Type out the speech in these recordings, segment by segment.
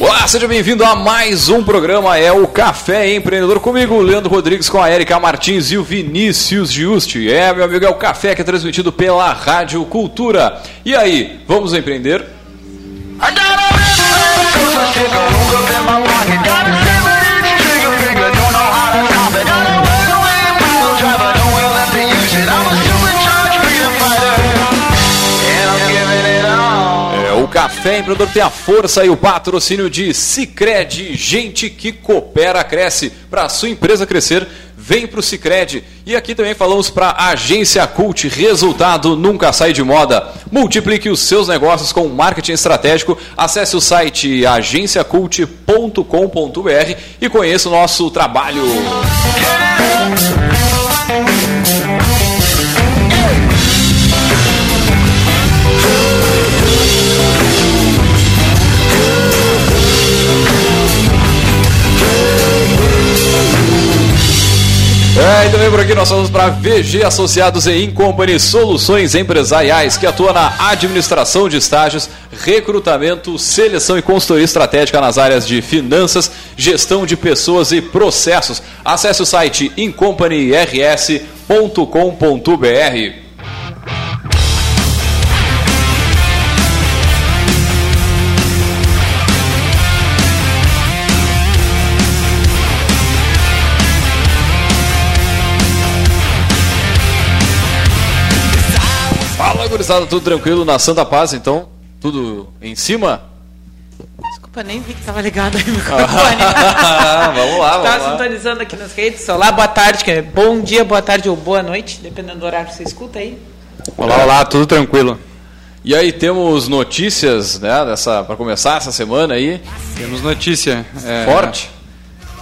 Olá, seja bem-vindo a mais um programa, é o Café Empreendedor comigo, Leandro Rodrigues com a Erika Martins e o Vinícius Giusti. É, meu amigo, é o café que é transmitido pela Rádio Cultura. E aí, vamos empreender? É, Café Empreendedor tem a força e o patrocínio de Cicred, gente que coopera, cresce. Para a sua empresa crescer, vem para o Cicred. E aqui também falamos para a Agência Cult, resultado nunca sai de moda. Multiplique os seus negócios com marketing estratégico. Acesse o site agenciacult.com.br e conheça o nosso trabalho. É, e também por aqui nós vamos para VG Associados e Incompany Soluções Empresariais, que atua na administração de estágios, recrutamento, seleção e consultoria estratégica nas áreas de finanças, gestão de pessoas e processos. Acesse o site incompanyrs.com.br. gurizada, tudo tranquilo na Santa Paz, então? Tudo em cima? Desculpa, nem vi que estava ligado aí o microfone. vamos lá, vamos Estava lá. sintonizando aqui nas redes. Olá, boa tarde, que é bom dia, boa tarde ou boa noite, dependendo do horário que você escuta aí. Olá, olá, tudo tranquilo? E aí temos notícias, né, dessa para começar essa semana aí. Temos notícia. é, Forte.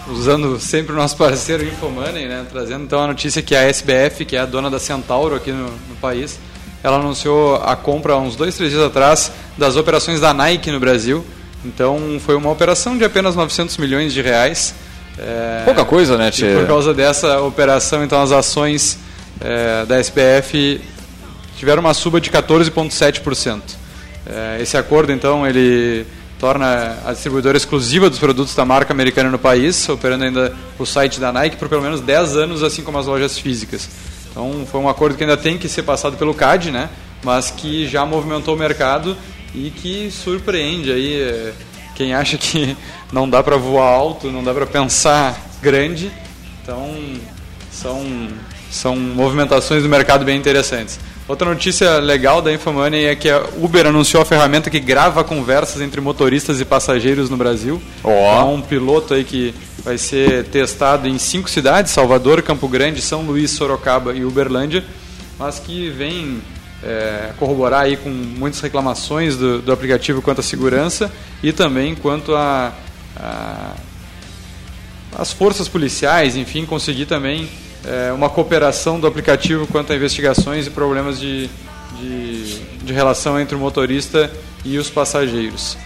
Usando sempre o nosso parceiro Infomoney, né? Trazendo então a notícia que a SBF, que é a dona da Centauro aqui no, no país, ela anunciou a compra há uns dois, três dias atrás das operações da Nike no Brasil. Então foi uma operação de apenas 900 milhões de reais. É, Pouca coisa, né, Tchê? por causa dessa operação, então as ações é, da SBF tiveram uma suba de 14,7%. É, esse acordo, então, ele torna a distribuidora exclusiva dos produtos da marca americana no país, operando ainda o site da Nike por pelo menos 10 anos, assim como as lojas físicas. Então, foi um acordo que ainda tem que ser passado pelo CAD, né? mas que já movimentou o mercado e que surpreende aí é, quem acha que não dá para voar alto, não dá para pensar grande. Então, são, são movimentações do mercado bem interessantes. Outra notícia legal da Infomoney é que a Uber anunciou a ferramenta que grava conversas entre motoristas e passageiros no Brasil. Ó. É um piloto aí que vai ser testado em cinco cidades, Salvador, Campo Grande, São Luís, Sorocaba e Uberlândia, mas que vem é, corroborar aí com muitas reclamações do, do aplicativo quanto à segurança e também quanto a, a as forças policiais, enfim, conseguir também é, uma cooperação do aplicativo quanto a investigações e problemas de, de, de relação entre o motorista e os passageiros.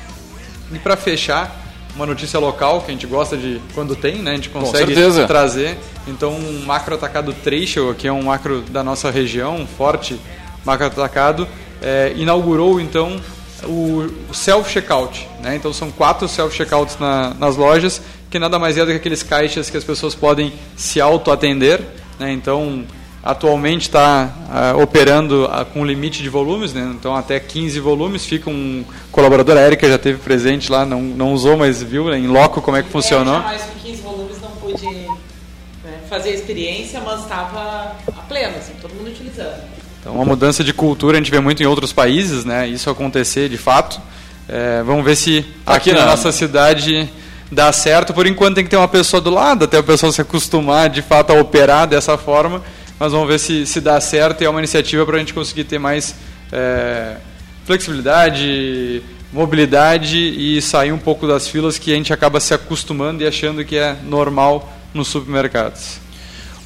E para fechar, uma notícia local que a gente gosta de quando tem, né? A gente consegue trazer. Então, um macro atacado Trecho, que é um macro da nossa região, um forte macro atacado, é, inaugurou então o o self-checkout. Né? Então, são quatro self-checkouts na, nas lojas, que nada mais é do que aqueles caixas que as pessoas podem se auto-atender. Né? Então, atualmente está ah, operando ah, com limite de volumes, né? então até 15 volumes. Fica um colaborador, a Erika já teve presente lá, não, não usou, mas viu né, em loco como é que funcionou. É, mais com 15 volumes não pude né, fazer a experiência, mas estava a pleno, assim, todo mundo utilizando. Então, uma mudança de cultura a gente vê muito em outros países, né? Isso acontecer de fato. É, vamos ver se aqui, Aqui na na- nossa cidade dá certo. Por enquanto tem que ter uma pessoa do lado, até o pessoal se acostumar de fato a operar dessa forma. Mas vamos ver se, se dá certo e é uma iniciativa para a gente conseguir ter mais é, flexibilidade, mobilidade e sair um pouco das filas que a gente acaba se acostumando e achando que é normal nos supermercados.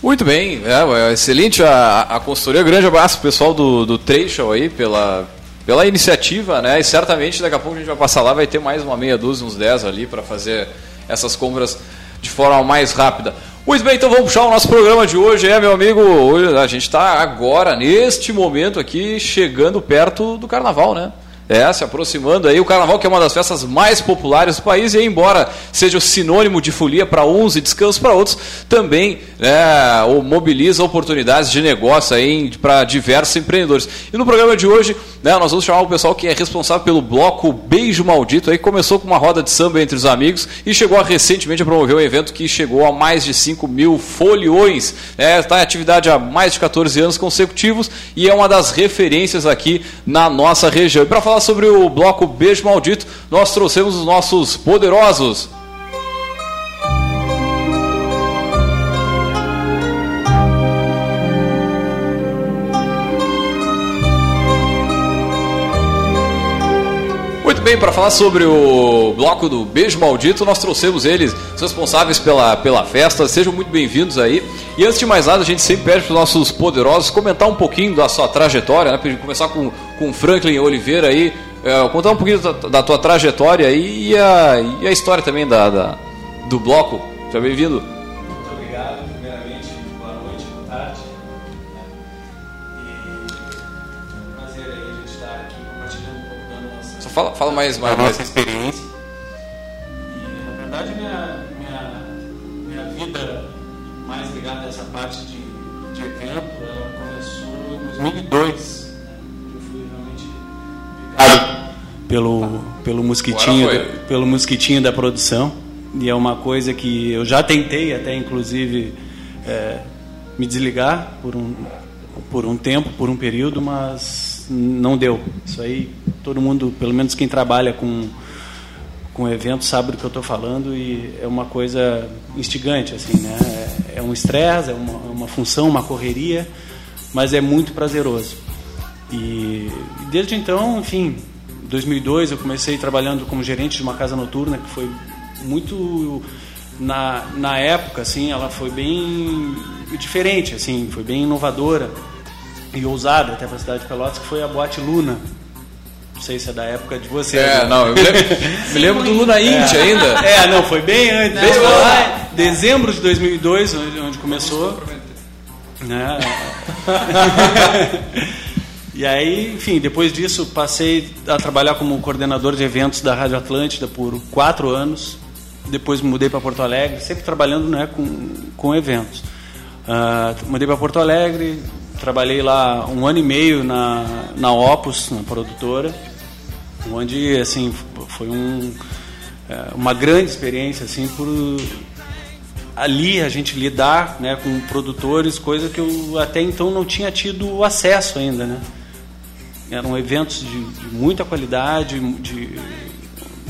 Muito bem, é, é excelente a, a consultoria. Grande abraço pessoal do, do Trecho aí pela, pela iniciativa, né? E certamente daqui a pouco a gente vai passar lá, vai ter mais uma meia dúzia, uns 10 ali para fazer essas compras de forma mais rápida. Muito bem, então vamos puxar o nosso programa de hoje, é, meu amigo. Hoje a gente está agora, neste momento aqui, chegando perto do carnaval, né? É, se aproximando aí, o carnaval que é uma das festas mais populares do país, e embora seja o sinônimo de folia para uns e descanso para outros, também né, mobiliza oportunidades de negócio aí para diversos empreendedores. E no programa de hoje, né, nós vamos chamar o pessoal que é responsável pelo bloco Beijo Maldito, aí começou com uma roda de samba entre os amigos e chegou a, recentemente a promover um evento que chegou a mais de 5 mil foliões. É, está em atividade há mais de 14 anos consecutivos e é uma das referências aqui na nossa região. E para falar sobre o bloco Beijo Maldito, nós trouxemos os nossos poderosos. Bem, para falar sobre o bloco do Beijo Maldito, nós trouxemos eles, os responsáveis pela, pela festa. Sejam muito bem-vindos aí. E antes de mais nada, a gente sempre pede para os nossos poderosos comentar um pouquinho da sua trajetória, né? Começar com, com Franklin Oliveira aí, é, contar um pouquinho da, da, tua trajetória aí e a, e a história também da, da do bloco. Seja bem-vindo. Fala, fala mais, mais, mais. nossa experiência. E na verdade minha, minha, minha vida mais ligada a essa parte de, de evento, ela começou em 2002. né? Eu fui realmente picado pelo, pelo mosquitinho, pelo mosquitinho da produção. E é uma coisa que eu já tentei até, inclusive, é, me desligar por um, por um tempo, por um período, mas não deu. Isso aí, todo mundo, pelo menos quem trabalha com, com eventos, sabe do que eu estou falando e é uma coisa instigante, assim, né? É, é um estresse, é uma, é uma função, uma correria, mas é muito prazeroso. E desde então, enfim, em 2002 eu comecei trabalhando como gerente de uma casa noturna que foi muito na, na época assim, ela foi bem diferente assim, foi bem inovadora e ousada até para a cidade de Pelotas, que foi a Boate Luna. Não sei se é da época de você. É, né? não, eu me lembro, me lembro do Luna Int ainda. É, não, foi bem antes. Antes. lá em dezembro de 2002, onde, onde começou. Né? e aí, enfim, depois disso passei a trabalhar como coordenador de eventos da Rádio Atlântida por quatro anos. Depois me mudei para Porto Alegre, sempre trabalhando né, com, com eventos. Ah, mudei para Porto Alegre, trabalhei lá um ano e meio na, na Opus, na produtora, onde assim foi um, é, uma grande experiência assim por ali a gente lidar né, com produtores, coisa que eu até então não tinha tido acesso ainda, né? Eram eventos de, de muita qualidade, de,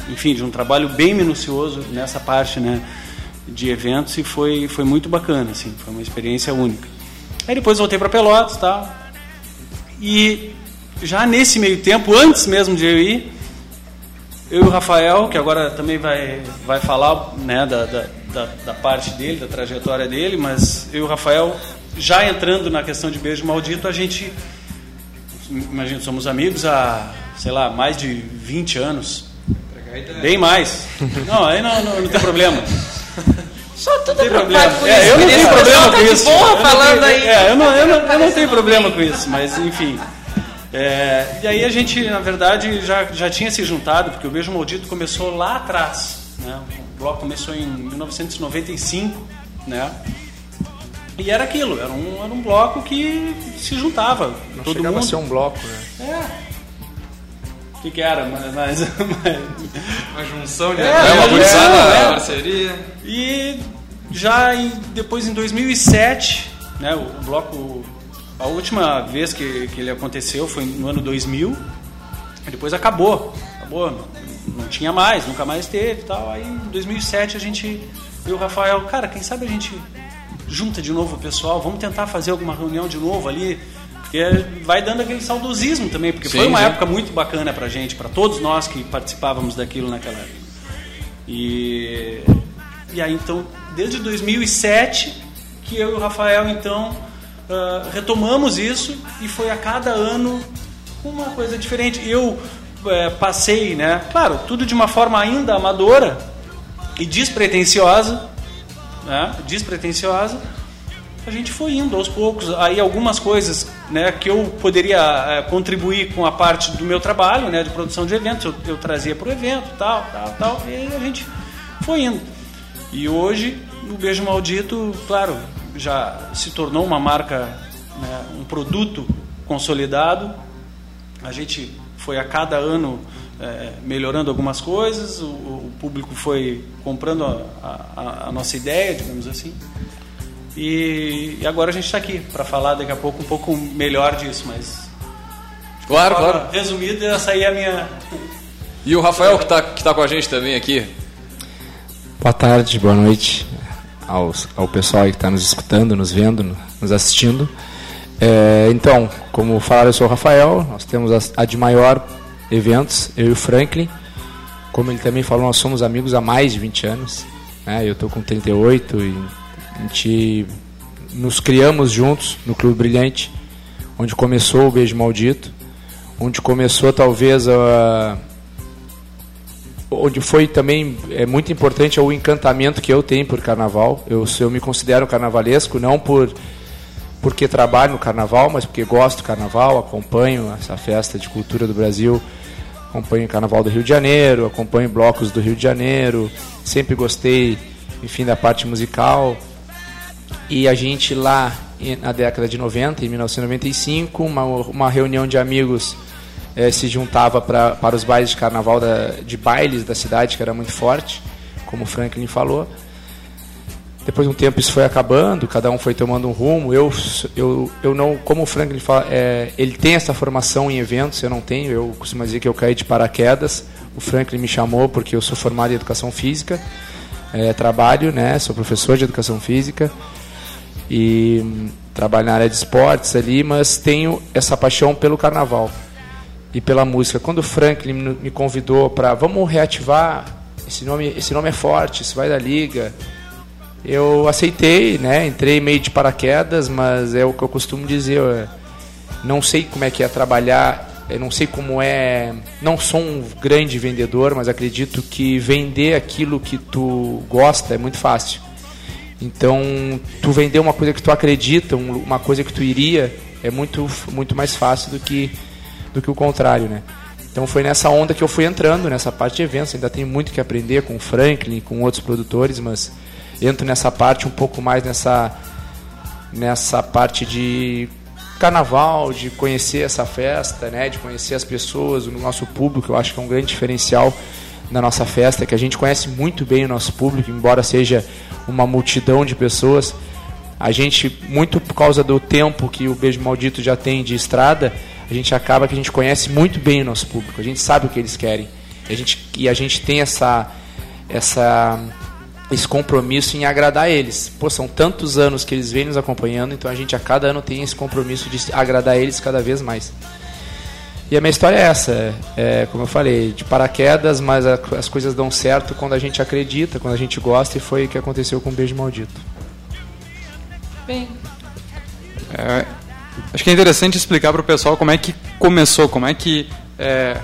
enfim, de um trabalho bem minucioso nessa parte, né, de eventos e foi foi muito bacana, assim, foi uma experiência única. Aí depois voltei para Pelotas, tal. E já nesse meio tempo, antes mesmo de eu ir, eu e o Rafael, que agora também vai, vai falar né, da, da, da, da parte dele, da trajetória dele, mas eu e o Rafael, já entrando na questão de beijo maldito, a gente, imagina, somos amigos há, sei lá, mais de 20 anos. Bem mais. Não, aí não, não, não tem problema. Só tudo tem problema. com É, isso. eu não tenho problema com tá isso. não falando tenho- aí. É, eu não, eu não, eu não tenho problema com isso, mas enfim. É, e aí a gente, na verdade, já, já tinha se juntado, porque o Beijo Maldito começou lá atrás. Né? O bloco começou em 1995, né? E era aquilo, era um, era um bloco que se juntava. Não todo chegava mundo. a ser um bloco, né? É. Que, que era? Mas, mas- Uma junção de É, É uma é, gurizada, é. parceria. E já em, depois em 2007, né, o bloco, a última vez que, que ele aconteceu foi no ano 2000, e depois acabou, acabou, não, não tinha mais, nunca mais teve e tal. Aí em 2007 a gente, eu e o Rafael, cara, quem sabe a gente junta de novo o pessoal, vamos tentar fazer alguma reunião de novo ali, porque vai dando aquele saudosismo também, porque foi Sim, uma sim. época muito bacana pra gente, pra todos nós que participávamos daquilo naquela época. E, e aí então, desde 2007 que eu e o Rafael então ah, retomamos isso e foi a cada ano uma coisa diferente. Eu eh, passei, né? Claro, tudo de uma forma ainda amadora e despretensiosa. né, despretensiosa, a gente foi indo aos poucos. Aí algumas coisas né, que eu poderia é, contribuir com a parte do meu trabalho, né, de produção de eventos, eu, eu trazia para o evento, tal, tal, tal, e a gente foi indo. E hoje o Beijo Maldito, claro, já se tornou uma marca, né, um produto consolidado. A gente foi a cada ano é, melhorando algumas coisas, o, o, público foi comprando a, a, a, nossa ideia, digamos assim. E, e agora a gente está aqui para falar daqui a pouco um pouco melhor disso, mas. Claro, claro. Resumido, essa aí é a minha. E o Rafael que está que tá com a gente também aqui. Boa tarde, boa noite aos, ao pessoal que está nos escutando, nos vendo, nos assistindo. É, então, como falaram, eu sou o Rafael, nós temos a, a de maior eventos, eu e o Franklin. Como ele também falou, nós somos amigos há mais de 20 anos. Né? Eu estou com 38 e a gente nos criamos juntos no Clube Brilhante, onde começou o Beijo Maldito, onde começou talvez a onde foi também é muito importante é o encantamento que eu tenho por carnaval. Eu, eu me considero carnavalesco não por porque trabalho no carnaval, mas porque gosto do carnaval, acompanho essa festa de cultura do Brasil, acompanho o carnaval do Rio de Janeiro, acompanho blocos do Rio de Janeiro, sempre gostei, enfim, da parte musical. E a gente lá na década de 90, em 1995, uma, uma reunião de amigos eh, se juntava pra, para os bailes de carnaval da, de bailes da cidade, que era muito forte, como o Franklin falou. Depois de um tempo isso foi acabando, cada um foi tomando um rumo. Eu, eu, eu não, como o Franklin fala, é, ele tem essa formação em eventos, eu não tenho. Eu costumo dizer que eu caí de paraquedas. O Franklin me chamou porque eu sou formado em educação física, é, trabalho, né, sou professor de educação física e hum, trabalho na área de esportes ali, mas tenho essa paixão pelo carnaval e pela música. Quando o Franklin me convidou para vamos reativar esse nome, esse nome é forte, isso vai da liga eu aceitei, né? Entrei meio de paraquedas, mas é o que eu costumo dizer. Eu não sei como é que é trabalhar, eu não sei como é. Não sou um grande vendedor, mas acredito que vender aquilo que tu gosta é muito fácil. Então, tu vender uma coisa que tu acredita, uma coisa que tu iria, é muito, muito mais fácil do que, do que o contrário, né? Então foi nessa onda que eu fui entrando, nessa parte de eventos. Ainda tenho muito que aprender com o Franklin, com outros produtores, mas entro nessa parte um pouco mais nessa nessa parte de carnaval, de conhecer essa festa, né, de conhecer as pessoas, o nosso público, eu acho que é um grande diferencial na nossa festa, que a gente conhece muito bem o nosso público, embora seja uma multidão de pessoas. A gente, muito por causa do tempo que o Beijo Maldito já tem de estrada, a gente acaba que a gente conhece muito bem o nosso público, a gente sabe o que eles querem. A gente, e a gente tem essa, essa esse compromisso em agradar eles. Pô, são tantos anos que eles vêm nos acompanhando, então a gente a cada ano tem esse compromisso de agradar eles cada vez mais. E a minha história é essa, é, é como eu falei, de paraquedas, mas a, as coisas dão certo quando a gente acredita, quando a gente gosta, e foi o que aconteceu com o Beijo Maldito. Bem. É, acho que é interessante explicar para o pessoal como é que começou, como é que é,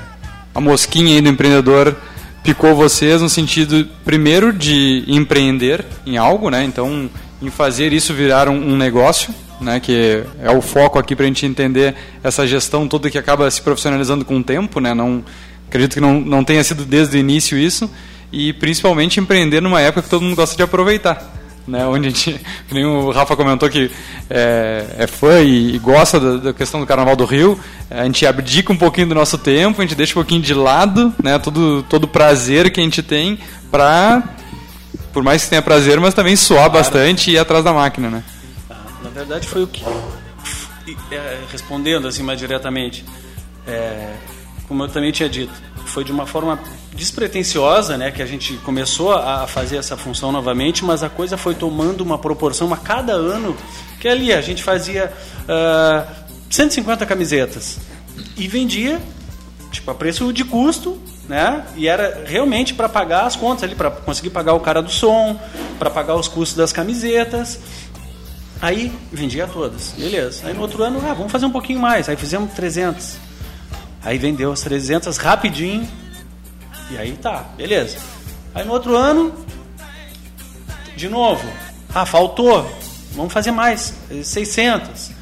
a mosquinha aí do empreendedor picou vocês no sentido, primeiro, de empreender em algo, né? Então, em fazer isso virar um, um negócio, né? Que é o foco aqui para a gente entender essa gestão toda que acaba se profissionalizando com o tempo, né? Não, acredito que não, não tenha sido desde o início isso. E, principalmente, empreender numa época que todo mundo gosta de aproveitar né, onde a gente, nem o Rafa comentou que é, é fã e, e gosta da, da, questão do Carnaval do Rio, a gente abdica um pouquinho do nosso tempo, a gente deixa um pouquinho de lado, né, todo todo prazer que a gente tem para, por mais que tenha prazer, mas também suar claro. bastante e ir atrás da máquina, né? Na verdade foi o que, é, respondendo assim mais diretamente, é, como eu também tinha dito, foi de uma forma despretensiosa, né, que a gente começou a fazer essa função novamente, mas a coisa foi tomando uma proporção a cada ano que ali a gente fazia uh, ah, 150 camisetas e vendia tipo a preço de custo, né? E era realmente para pagar as contas ali, para conseguir pagar o cara do som, para pagar os custos das camisetas. Aí vendia todas, beleza. Aí no outro ano, ah, vamos fazer um pouquinho mais. Aí fizemos 300. Aí vendeu as 300 rapidinho, e aí tá, beleza. Aí no outro ano, de novo, Ah, faltou. Vamos fazer mais. 600.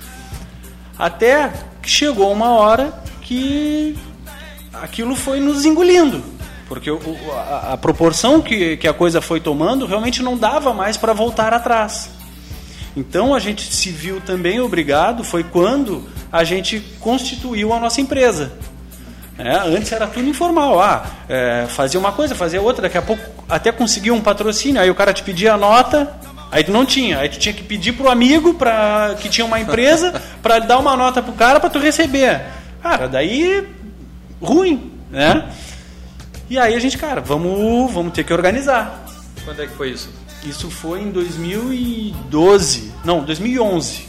Até que chegou uma hora que aquilo foi nos engolindo. Porque a, proporção que a coisa foi tomando realmente não dava mais para voltar atrás. Então a gente se viu também obrigado, foi quando a gente constituiu a nossa empresa. É, antes era tudo informal. Ah, é, fazia uma coisa, fazia outra, daqui a pouco até conseguia um patrocínio, aí o cara te pedia a nota, aí tu não tinha, aí tu tinha que pedir pro amigo pra, que tinha uma empresa para dar uma nota pro cara para tu receber. Cara, daí ruim, né? E aí a gente, cara, vamos, vamos ter que organizar. Quando é que foi isso? Isso foi em 2012, não, 2011.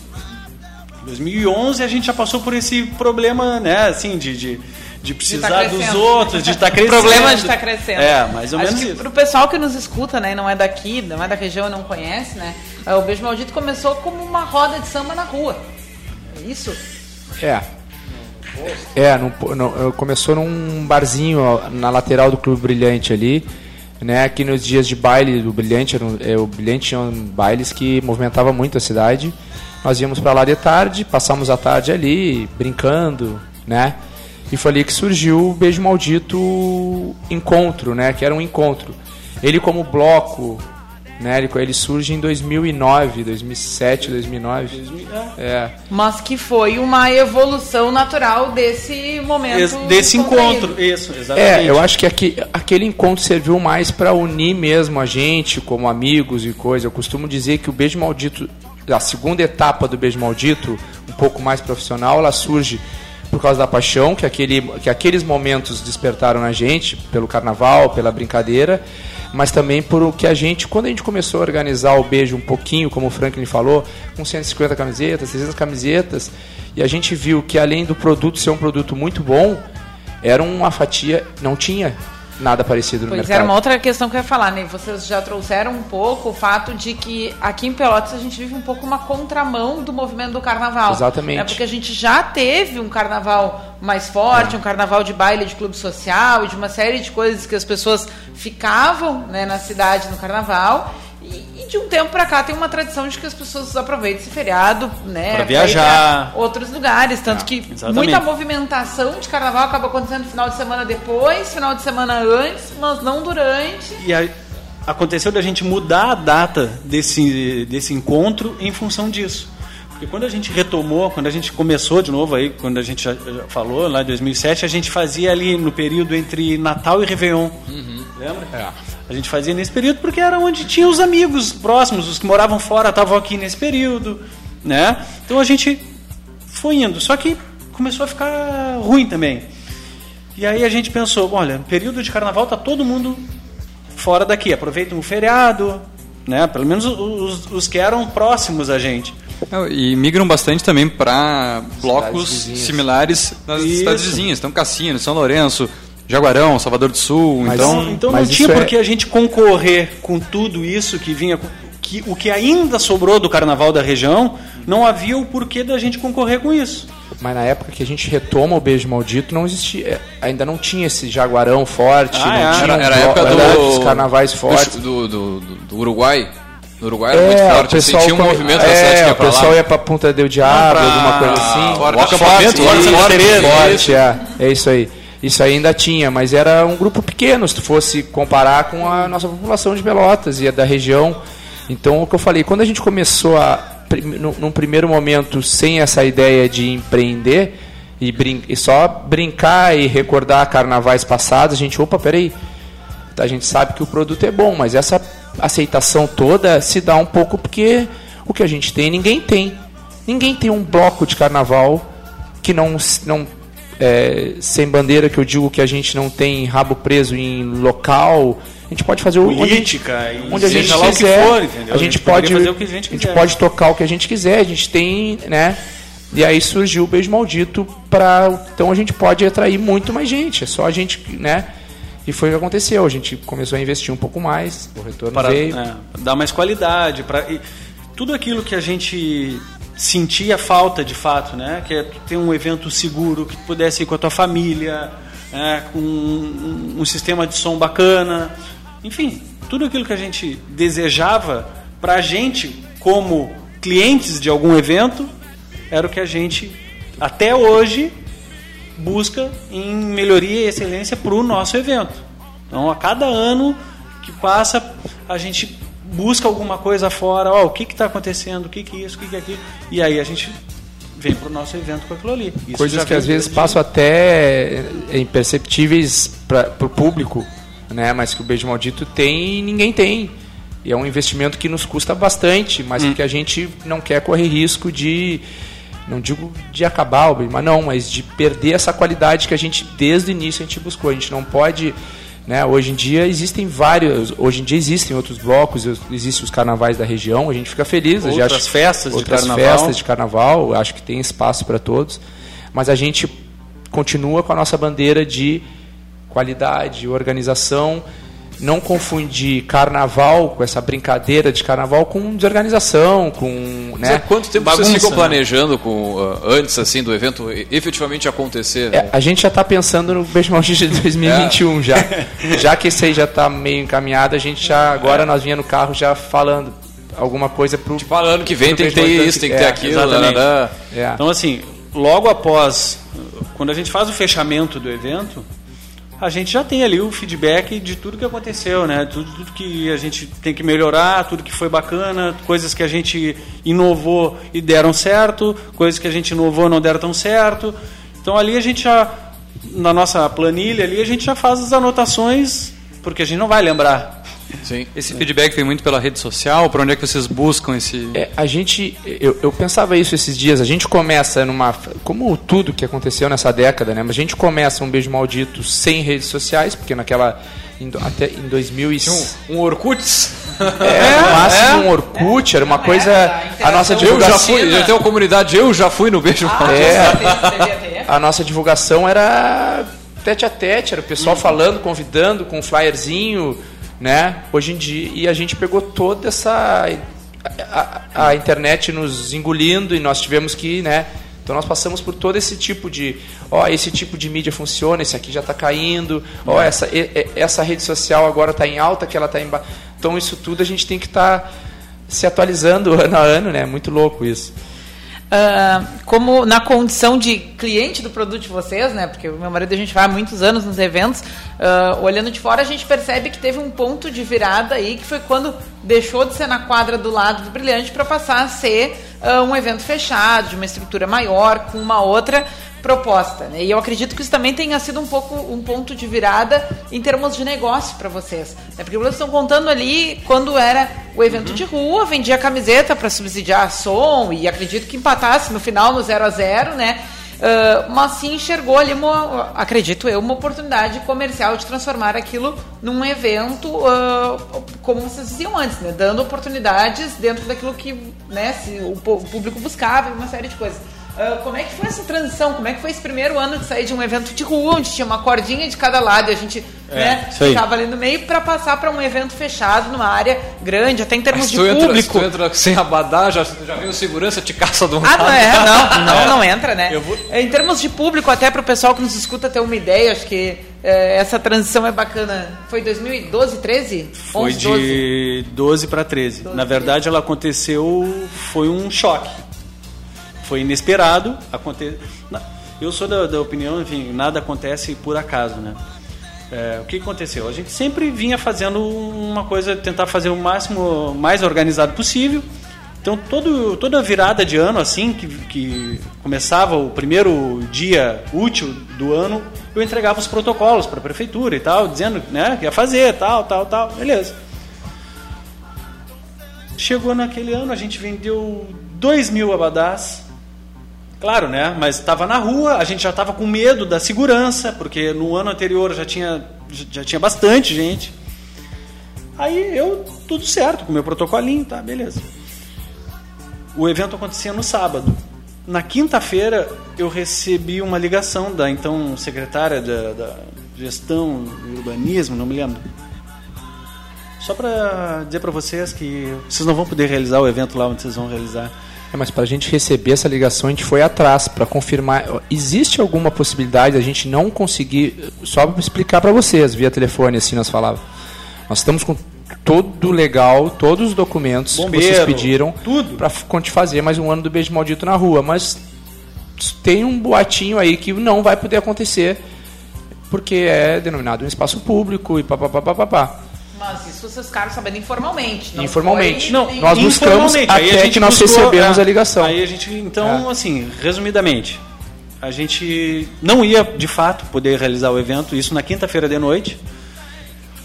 2011 a gente já passou por esse problema, né, assim, de, de, de precisar de tá dos outros, de estar tá crescendo. O problema de estar tá crescendo. É, mais ou Acho menos isso. Para o pessoal que nos escuta, né, não é daqui, não é da região e não conhece, né, o Beijo Maldito começou como uma roda de samba na rua. É isso? É. É, no, no, começou num barzinho na lateral do Clube Brilhante ali né? Aqui nos dias de baile do Brilhante, é, o Brilhante tinha bailes que movimentava muito a cidade. Nós íamos para lá de tarde, passamos a tarde ali brincando, né? E foi ali que surgiu o Beijo Maldito Encontro, né? Que era um encontro. Ele como bloco né? Ele surge em 2009, 2007, 2009. É. Mas que foi uma evolução natural desse momento. desse encontro, isso, exatamente. É, eu acho que aqui, aquele encontro serviu mais para unir mesmo a gente como amigos e coisa. Eu costumo dizer que o Beijo Maldito, a segunda etapa do Beijo Maldito, um pouco mais profissional, ela surge por causa da paixão que, aquele, que aqueles momentos despertaram na gente, pelo carnaval, pela brincadeira mas também por o que a gente, quando a gente começou a organizar o beijo um pouquinho, como o Franklin falou, com 150 camisetas, 600 camisetas, e a gente viu que além do produto ser um produto muito bom, era uma fatia, não tinha nada parecido no pois mercado. era uma outra questão que eu ia falar, né? Vocês já trouxeram um pouco o fato de que aqui em Pelotas a gente vive um pouco uma contramão do movimento do carnaval. Exatamente. Né? Porque a gente já teve um carnaval mais forte, é. um carnaval de baile de clube social e de uma série de coisas que as pessoas ficavam né, na cidade no carnaval de um tempo para cá tem uma tradição de que as pessoas aproveitem esse feriado, né? Para viajar. Pra outros lugares. Tanto ah, que exatamente. muita movimentação de carnaval acaba acontecendo final de semana depois, final de semana antes, mas não durante. E a, aconteceu da gente mudar a data desse, desse encontro em função disso. Porque quando a gente retomou, quando a gente começou de novo aí, quando a gente já, já falou lá em 2007, a gente fazia ali no período entre Natal e Réveillon. Uhum. Lembra? É. A gente fazia nesse período porque era onde tinha os amigos próximos, os que moravam fora estavam aqui nesse período, né? Então a gente foi indo, só que começou a ficar ruim também. E aí a gente pensou, olha, período de carnaval tá todo mundo fora daqui, aproveitam o feriado, né? Pelo menos os, os que eram próximos a gente. E migram bastante também para blocos similares nas Isso. cidades vizinhas. Então, Cassino, São Lourenço, Jaguarão, Salvador do Sul, mas, então... Então não tinha por que é... a gente concorrer com tudo isso que vinha... Que, o que ainda sobrou do carnaval da região, não havia o porquê da gente concorrer com isso. Mas na época que a gente retoma o Beijo Maldito, não existia, é, ainda não tinha esse jaguarão forte, ah, não é, tinha era, era a época do, dos carnavais fortes. Do, do, do, do Uruguai. No Uruguai era é, muito forte, assim, tinha um movimento é, o pessoal lá. ia pra Punta del Diabo, pra... alguma coisa assim. Fora, forte, forte, forte, forte, forte, é, é isso aí. Isso ainda tinha, mas era um grupo pequeno se tu fosse comparar com a nossa população de Pelotas e a da região. Então, o que eu falei, quando a gente começou a, num primeiro momento, sem essa ideia de empreender e, brin e só brincar e recordar carnavais passados, a gente, opa, peraí, a gente sabe que o produto é bom, mas essa aceitação toda se dá um pouco porque o que a gente tem, ninguém tem. Ninguém tem um bloco de carnaval que não, não é, sem bandeira, que eu digo que a gente não tem rabo preso em local. A gente pode fazer o política, onde, a gente quiser. O que for, entendeu? A gente, pode, fazer o que a gente, quiser. a gente pode tocar o que a gente quiser. A gente tem, né? E aí surgiu o beijo maldito para então a gente pode atrair muito mais gente. É só a gente, né? E foi o que aconteceu. A gente começou a investir um pouco mais, o retorno para, veio. É, dar mais qualidade para tudo aquilo que a gente sentia falta de fato, né? Que é ter um evento seguro, que pudesse ir com a tua família, né? com um, um, sistema de som bacana, enfim, tudo aquilo que a gente desejava para a gente como clientes de algum evento, era o que a gente, até hoje, busca em melhoria e excelência para o nosso evento. Então, a cada ano que passa, a gente busca alguma coisa fora, ó, o que está acontecendo, o que, que é isso, o que, que é aquilo, e aí a gente vem para o nosso evento com aquilo ali. Isso Coisas que às vezes de... passam até imperceptíveis para o público, né? mas que o Beijo Maldito tem e ninguém tem. E é um investimento que nos custa bastante, mas hum. que a gente não quer correr risco de não digo de acabar o mas não, mas de perder essa qualidade que a gente desde o início a gente buscou. A gente não pode, né? Hoje em dia existem vários, hoje em dia existem outros blocos, existem os carnavais da região. A gente fica feliz. Outras acho, festas outras de carnaval. festas de carnaval. Acho que tem espaço para todos, mas a gente continua com a nossa bandeira de qualidade, organização não confundir carnaval com essa brincadeira de carnaval com desorganização, com né? quanto tempo Bagunça, vocês ficam né? planejando com uh, antes assim do evento efetivamente acontecer? Né? É, a gente já está pensando no Beijo Maldito de 2021 é. já, já que esse aí já está meio encaminhado, a gente já agora é. nós vinha no carro já falando alguma coisa pro tipo, ano que vem tem que ter isso, tem que ter é, aquilo, exatamente. Né? Então assim, logo após quando a gente faz o fechamento do evento a gente já tem ali o feedback de tudo que aconteceu, né? Tudo, tudo que a gente tem que melhorar, tudo que foi bacana, coisas que a gente inovou e deram certo, coisas que a gente inovou e não deram tão certo. Então ali a gente já, na nossa planilha ali, a gente já faz as anotações, porque a gente não vai lembrar Sim. Esse feedback vem muito pela rede social? Para onde é que vocês buscam esse. É, a gente, eu, eu pensava isso esses dias. A gente começa numa, como tudo que aconteceu nessa década, né? Mas a gente começa um beijo maldito sem redes sociais, porque naquela em, até em 2000 e... um, um Orkut. É, no máximo é. um Orkut, era uma coisa. A nossa divulgação. Eu já fui, já tem uma comunidade, eu já fui no beijo ah, maldito. É, a nossa divulgação era tete a tete, era o pessoal uhum. falando, convidando com um flyerzinho né? Hoje em dia e a gente pegou toda essa a, a, a, internet nos engolindo e nós tivemos que, né? Então nós passamos por todo esse tipo de, ó, esse tipo de mídia funciona, esse aqui já está caindo, ó, é. essa essa rede social agora está em alta, que ela está em ba... Então isso tudo a gente tem que estar tá se atualizando ano a ano, né? Muito louco isso. Uh, como na condição de cliente do produto de vocês, né? Porque o meu marido a gente vai há muitos anos nos eventos, uh, olhando de fora a gente percebe que teve um ponto de virada aí que foi quando deixou de ser na quadra do lado do brilhante para passar a ser uh, um evento fechado, de uma estrutura maior, com uma outra proposta. Né? E eu acredito que isso também tenha sido um pouco um ponto de virada em termos de negócio para vocês. Né? Porque vocês estão contando ali quando era o evento uhum. de rua, vendia camiseta para subsidiar som e acredito que empatasse no final no 0 a 0 né? Uh, mas sim enxergou ali, uma, acredito eu, uma oportunidade comercial de transformar aquilo num evento, uh, como vocês diziam antes, né? dando oportunidades dentro daquilo que né, se, o público buscava, uma série de coisas. Uh, como é que foi essa transição? Como é que foi esse primeiro ano de sair de um evento de rua, onde tinha uma cordinha de cada lado e a gente é, né, ficava ali no meio, para passar para um evento fechado, numa área grande, até em termos de entra, público? Se tu entra sem abadá, já, já vem o segurança, te caça do um Ah, não é? Não, não, não entra, né? Vou... Em termos de público, até para o pessoal que nos escuta ter uma ideia, acho que é, essa transição é bacana. Foi 2012, 13? Foi 11, 12? de 12 para 13. 12, Na verdade, 13. ela aconteceu, foi um choque foi inesperado. Aconte... Eu sou da, da opinião, enfim, nada acontece por acaso, né? É, o que aconteceu? A gente sempre vinha fazendo uma coisa, tentar fazer o máximo, mais organizado possível. Então, todo, toda virada de ano, assim, que, que começava o primeiro dia útil do ano, eu entregava os protocolos para a prefeitura e tal, dizendo né, que ia fazer, tal, tal, tal, beleza. Chegou naquele ano, a gente vendeu 2 mil abadás, Claro, né? Mas estava na rua, a gente já estava com medo da segurança, porque no ano anterior já tinha, já tinha bastante gente. Aí eu, tudo certo, com meu protocolinho, tá, beleza. O evento acontecia no sábado. Na quinta-feira eu recebi uma ligação da então secretária da, da gestão e urbanismo, não me lembro. Só para dizer para vocês que vocês não vão poder realizar o evento lá onde vocês vão realizar. É, mas para a gente receber essa ligação, a gente foi atrás para confirmar. Existe alguma possibilidade da gente não conseguir. Só para explicar para vocês, via telefone, assim nós falava. Nós estamos com todo legal, todos os documentos que vocês Bombeiro, pediram para fazer mais um ano do beijo maldito na rua, mas tem um boatinho aí que não vai poder acontecer porque é denominado um espaço público e papapá. Mas isso vocês ficaram sabendo informalmente. Não Informalmente. foi Não, nós buscamos informalmente. Aí até a gente que nós buscou, recebemos é, a ligação. Aí a gente, então, É. assim, resumidamente, a gente não ia de fato poder realizar o evento, isso na quinta-feira de noite.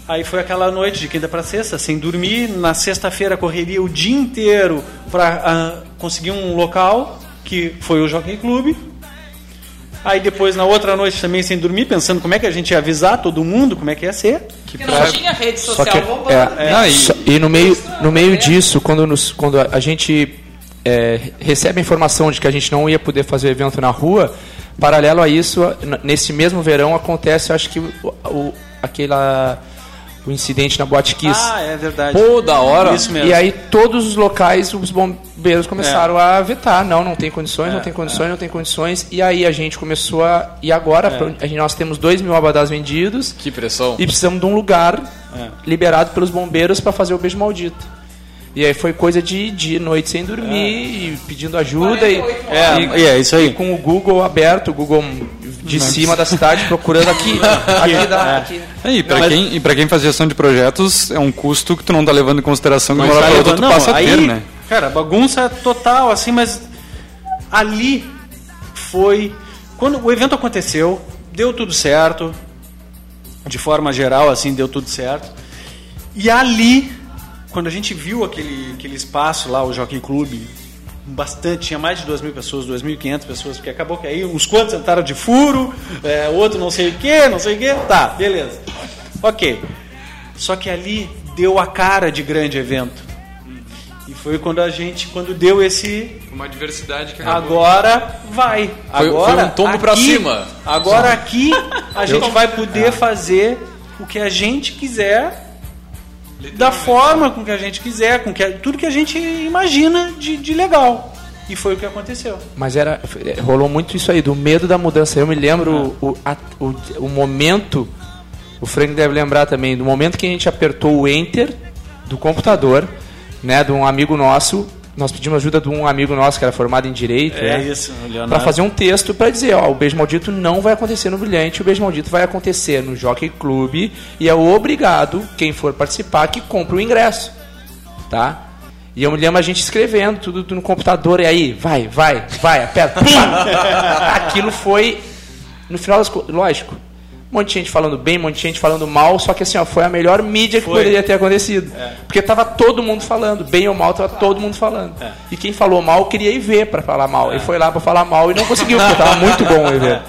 Aí foi aquela noite de quinta para sexta, sem dormir. Na sexta-feira correria o dia inteiro para conseguir um local, que foi o Jockey Club. Aí depois, na outra noite, também sem dormir, pensando como é que a gente ia avisar todo mundo, como é que ia ser. Porque não tinha rede Só social que, bombando. é, Não, e- só- e, no meio, no meio disso, quando, nos- quando a gente é, recebe a informação de que a gente não ia poder fazer o evento na rua, paralelo a isso, nesse mesmo verão acontece, acho que o, o, aquela, o incidente na Boate Kiss. Ah, é verdade. Pô, da hora. Isso mesmo. E aí todos os locais, os bombeiros começaram a vetar, não, não tem condições, não tem condições, não tem condições. E aí a gente começou a. E agora pra- a gente- nós temos 2 mil abadás vendidos Que pressão. e precisamos de um lugar É. liberado pelos bombeiros para fazer o beijo maldito. E aí foi coisa de dia, noite sem dormir, e pedindo ajuda e, É, e- e é isso aí. e com o Google aberto, o Google de cima da cidade procurando aqui, aqui, da, aqui. É, E para quem, e quem faz gestão de projetos, é um custo que tu não tá levando em consideração que uma hora tá outra tu levando- passa a aí, ter, né? Cara, bagunça total, assim, mas ali foi. Quando o evento aconteceu, deu tudo certo. De forma geral, assim, deu tudo certo. E ali, quando a gente viu aquele, aquele espaço lá, o Jockey Club, bastante, tinha mais de 2 mil pessoas, 2.500 pessoas, porque acabou que aí uns quantos entraram de furo, é, outro não sei o que, não sei o que, tá, beleza. Ok. Só que ali deu a cara de grande evento. E foi quando a gente, quando deu esse. Uma diversidade que Agora vai. Agora, foi um tombo pra aqui- cima. Agora aqui a gente vai poder fazer o que a gente quiser. Da forma com que a gente quiser, com que tudo que a gente imagina de, de legal. E foi o que aconteceu. Mas era, rolou muito isso aí, do medo da mudança. Eu me lembro o, a- o, o momento, o Frank deve lembrar também, do momento que a gente apertou o Enter do computador, né, de um amigo nosso. Nós pedimos ajuda de um amigo nosso que era formado em Direito. É né, isso, Leonardo. Pra fazer um texto para dizer, ó, o beijo maldito não vai acontecer no Brilhante, o beijo maldito vai acontecer no Jockey Club e é obrigado quem for participar que compre o ingresso, tá? E eu me lembro a gente escrevendo tudo, no computador e aí, vai, vai, vai, aperta. pá. Aquilo foi no final das contas, lógico. Um monte de gente falando bem, um monte de gente falando mal, só que assim, ó, foi a melhor mídia que Foi. poderia ter acontecido. Porque tava todo mundo falando, bem ou mal, tava todo mundo falando. E quem falou mal queria ir ver para falar mal. E foi lá para falar mal e não conseguiu, porque tava muito bom o evento.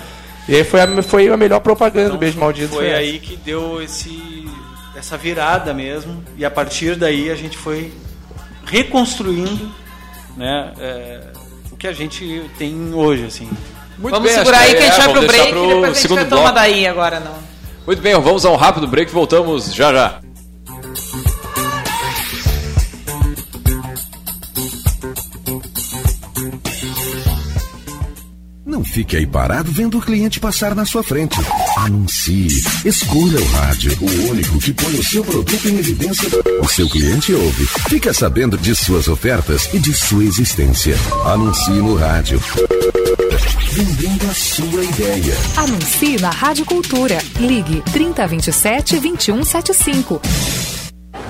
E aí foi a, foi a melhor propaganda do beijo maldito. Então, Foi essa. aí que deu esse, essa virada mesmo. E a partir daí a gente foi reconstruindo né, é, o que a gente tem hoje, assim. Muito Vamos bem, segurar aí que a gente é, vai pro break e depois a gente vai tomar bloco. daí agora, não. Muito bem, vamos a um rápido break e voltamos já já. Não fique aí parado vendo o cliente passar na sua frente. Anuncie. Escolha o rádio, o único que põe o seu produto em evidência. O seu cliente ouve. Fica sabendo de suas ofertas e de sua existência. Anuncie no rádio. Vendendo a sua ideia. Anuncie na Rádio Cultura. Ligue 3027 2175.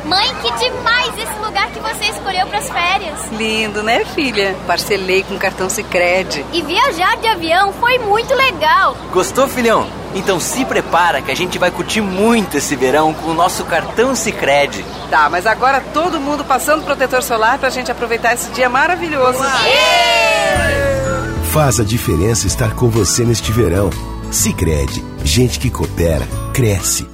Mãe, que demais esse lugar que você escolheu para as férias. Lindo, né, filha? Parcelei com cartão Sicredi. E viajar de avião foi muito legal. Gostou, filhão? Então se prepara que a gente vai curtir muito esse verão com o nosso cartão Sicredi. Tá, mas agora todo mundo passando protetor solar pra gente aproveitar esse dia maravilhoso. Faz a diferença estar com você neste verão. Sicredi, gente que coopera, cresce.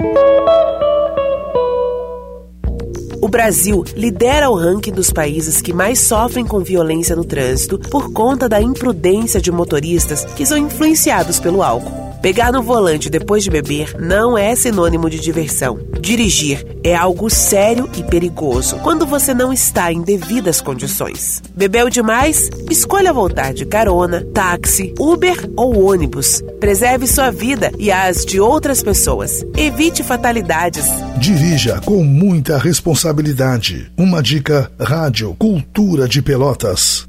O Brasil lidera o ranking dos países que mais sofrem com violência no trânsito por conta da imprudência de motoristas que são influenciados pelo álcool. Pegar no volante depois de beber não é sinônimo de diversão. Dirigir é algo sério e perigoso quando você não está em devidas condições. Bebeu demais? Escolha voltar de carona, táxi, Uber ou ônibus. Preserve sua vida e as de outras pessoas. Evite fatalidades. Dirija com muita responsabilidade. Uma dica Rádio Cultura de Pelotas.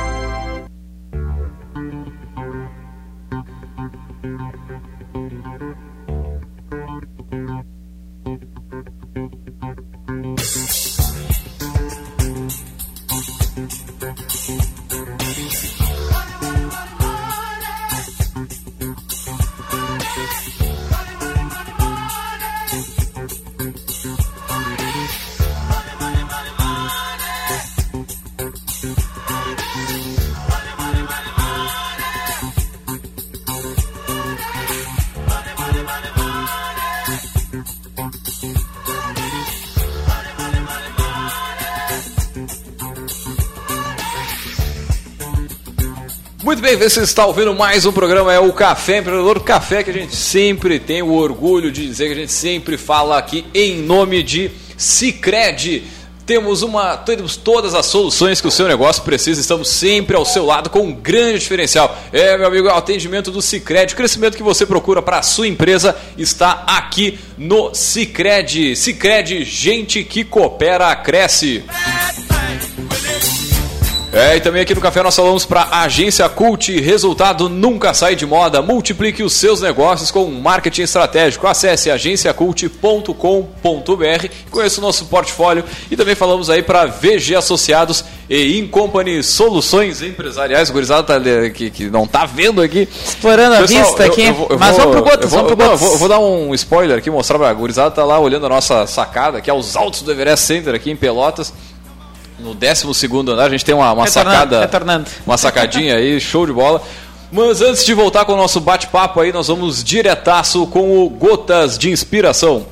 Você está ouvindo mais um programa, é o Café Empreendedor Café, que a gente sempre tem o orgulho de dizer que a gente sempre fala aqui em nome de Cicred. Temos uma, temos todas as soluções que o seu negócio precisa, estamos sempre ao seu lado com um grande diferencial. É, meu amigo, o atendimento do Cicred, o crescimento que você procura para a sua empresa está aqui no Cicred. Cicred, gente que coopera, cresce. É, e também aqui no Café nós falamos para a Agência Cult, resultado nunca sai de moda. Multiplique os seus negócios com marketing estratégico. Acesse agenciacult.com.br, conheça o nosso portfólio e também falamos aí para VG Associados e Incompany Soluções Empresariais. O gurizada tá, que, que não tá vendo aqui. Explorando a vista aqui, mas vamos pro Gotas, vamos pro Gotas. vou, vou dar um spoiler aqui, mostrar pra a gurizada tá lá olhando a nossa sacada, que é os altos do Everest Center aqui em Pelotas. No 12 andar, a gente tem uma, uma Retornando, sacada. retornando. Uma sacadinha aí, show de bola. Mas antes de voltar com o nosso bate-papo aí, nós vamos diretaço com o Gotas de Inspiração.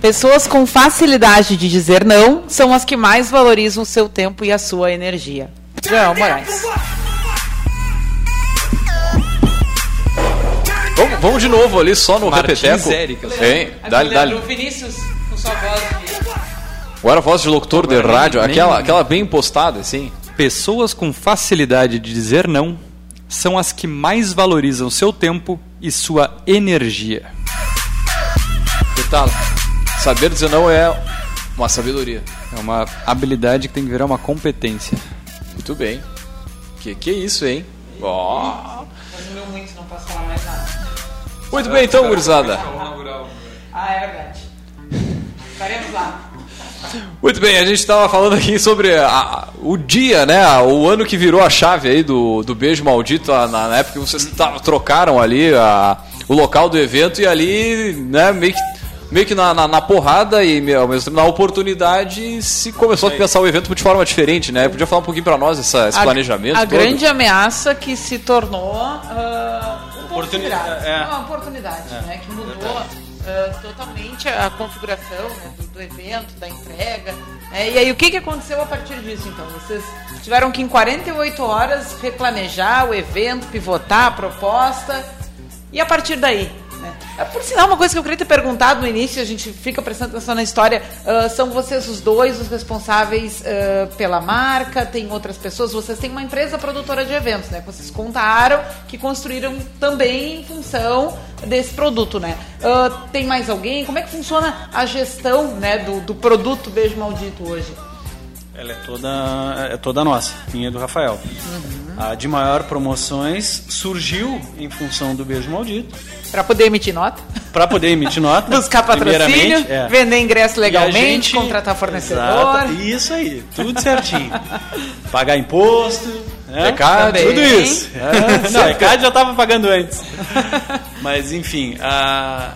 Pessoas com facilidade de dizer não são as que mais valorizam o seu tempo e a sua energia. João Moraes. Vamos, vamos de novo ali, só no Martins repeteco. Érica. Hein? Dá-lhe, dá-lhe. Vinícius, com sua voz Agora a voz de locutor de Agora nem- rádio, nem- aquela, aquela bem postada, assim. Pessoas com facilidade de dizer não são as que mais valorizam seu tempo e sua energia. Que tal? Saber dizer não é uma sabedoria. É uma habilidade que tem que virar uma competência. Muito bem. Que que é isso, hein? Ó. Resumiu muito, não posso falar mais nada. Muito bem, então, gurizada. Ah, é verdade. Estaremos lá. Muito bem, a gente estava falando aqui sobre a- o dia, né? O ano que virou a chave aí do, do beijo maldito, a- na, na época que vocês trocaram ali a- o local do evento e ali, né, meio que, meio que na, na, na porrada e ao mesmo tempo na oportunidade se começou a pensar o evento de forma diferente, né? Podia falar um pouquinho para nós essa, esse A- planejamento? A todo? grande ameaça que se tornou ah, um ponto Oportuni- de virada. é. Uma oportunidade, né? Que mudou ah, totalmente a configuração né, do, do evento, da entrega. né? E aí, o que, que aconteceu a partir disso, então? Vocês tiveram que, em 48 horas, replanejar o evento, pivotar a proposta. E a partir daí? É, Por sinal, uma coisa que eu queria ter perguntado no início, a gente fica prestando atenção na história, ah, são vocês os dois os responsáveis ah, pela marca, tem outras pessoas, vocês têm uma empresa produtora de eventos, né? que Vocês contaram que construíram também em função desse produto, né? Ah, tem mais alguém? Como é que funciona a gestão né, do, do produto Beijo Maldito hoje? Ela é toda, é toda nossa, minha e do Rafael. A de maior promoções surgiu em função do Beijo Maldito. Para poder emitir nota? Para poder emitir nota. Buscar patrocínio, é. vender ingresso legalmente, gente- contratar fornecedor. Exato, isso aí, tudo certinho. Pagar imposto, né? ECAD. tudo Também. isso. É, não, ECAD já estava pagando antes. Mas enfim, a-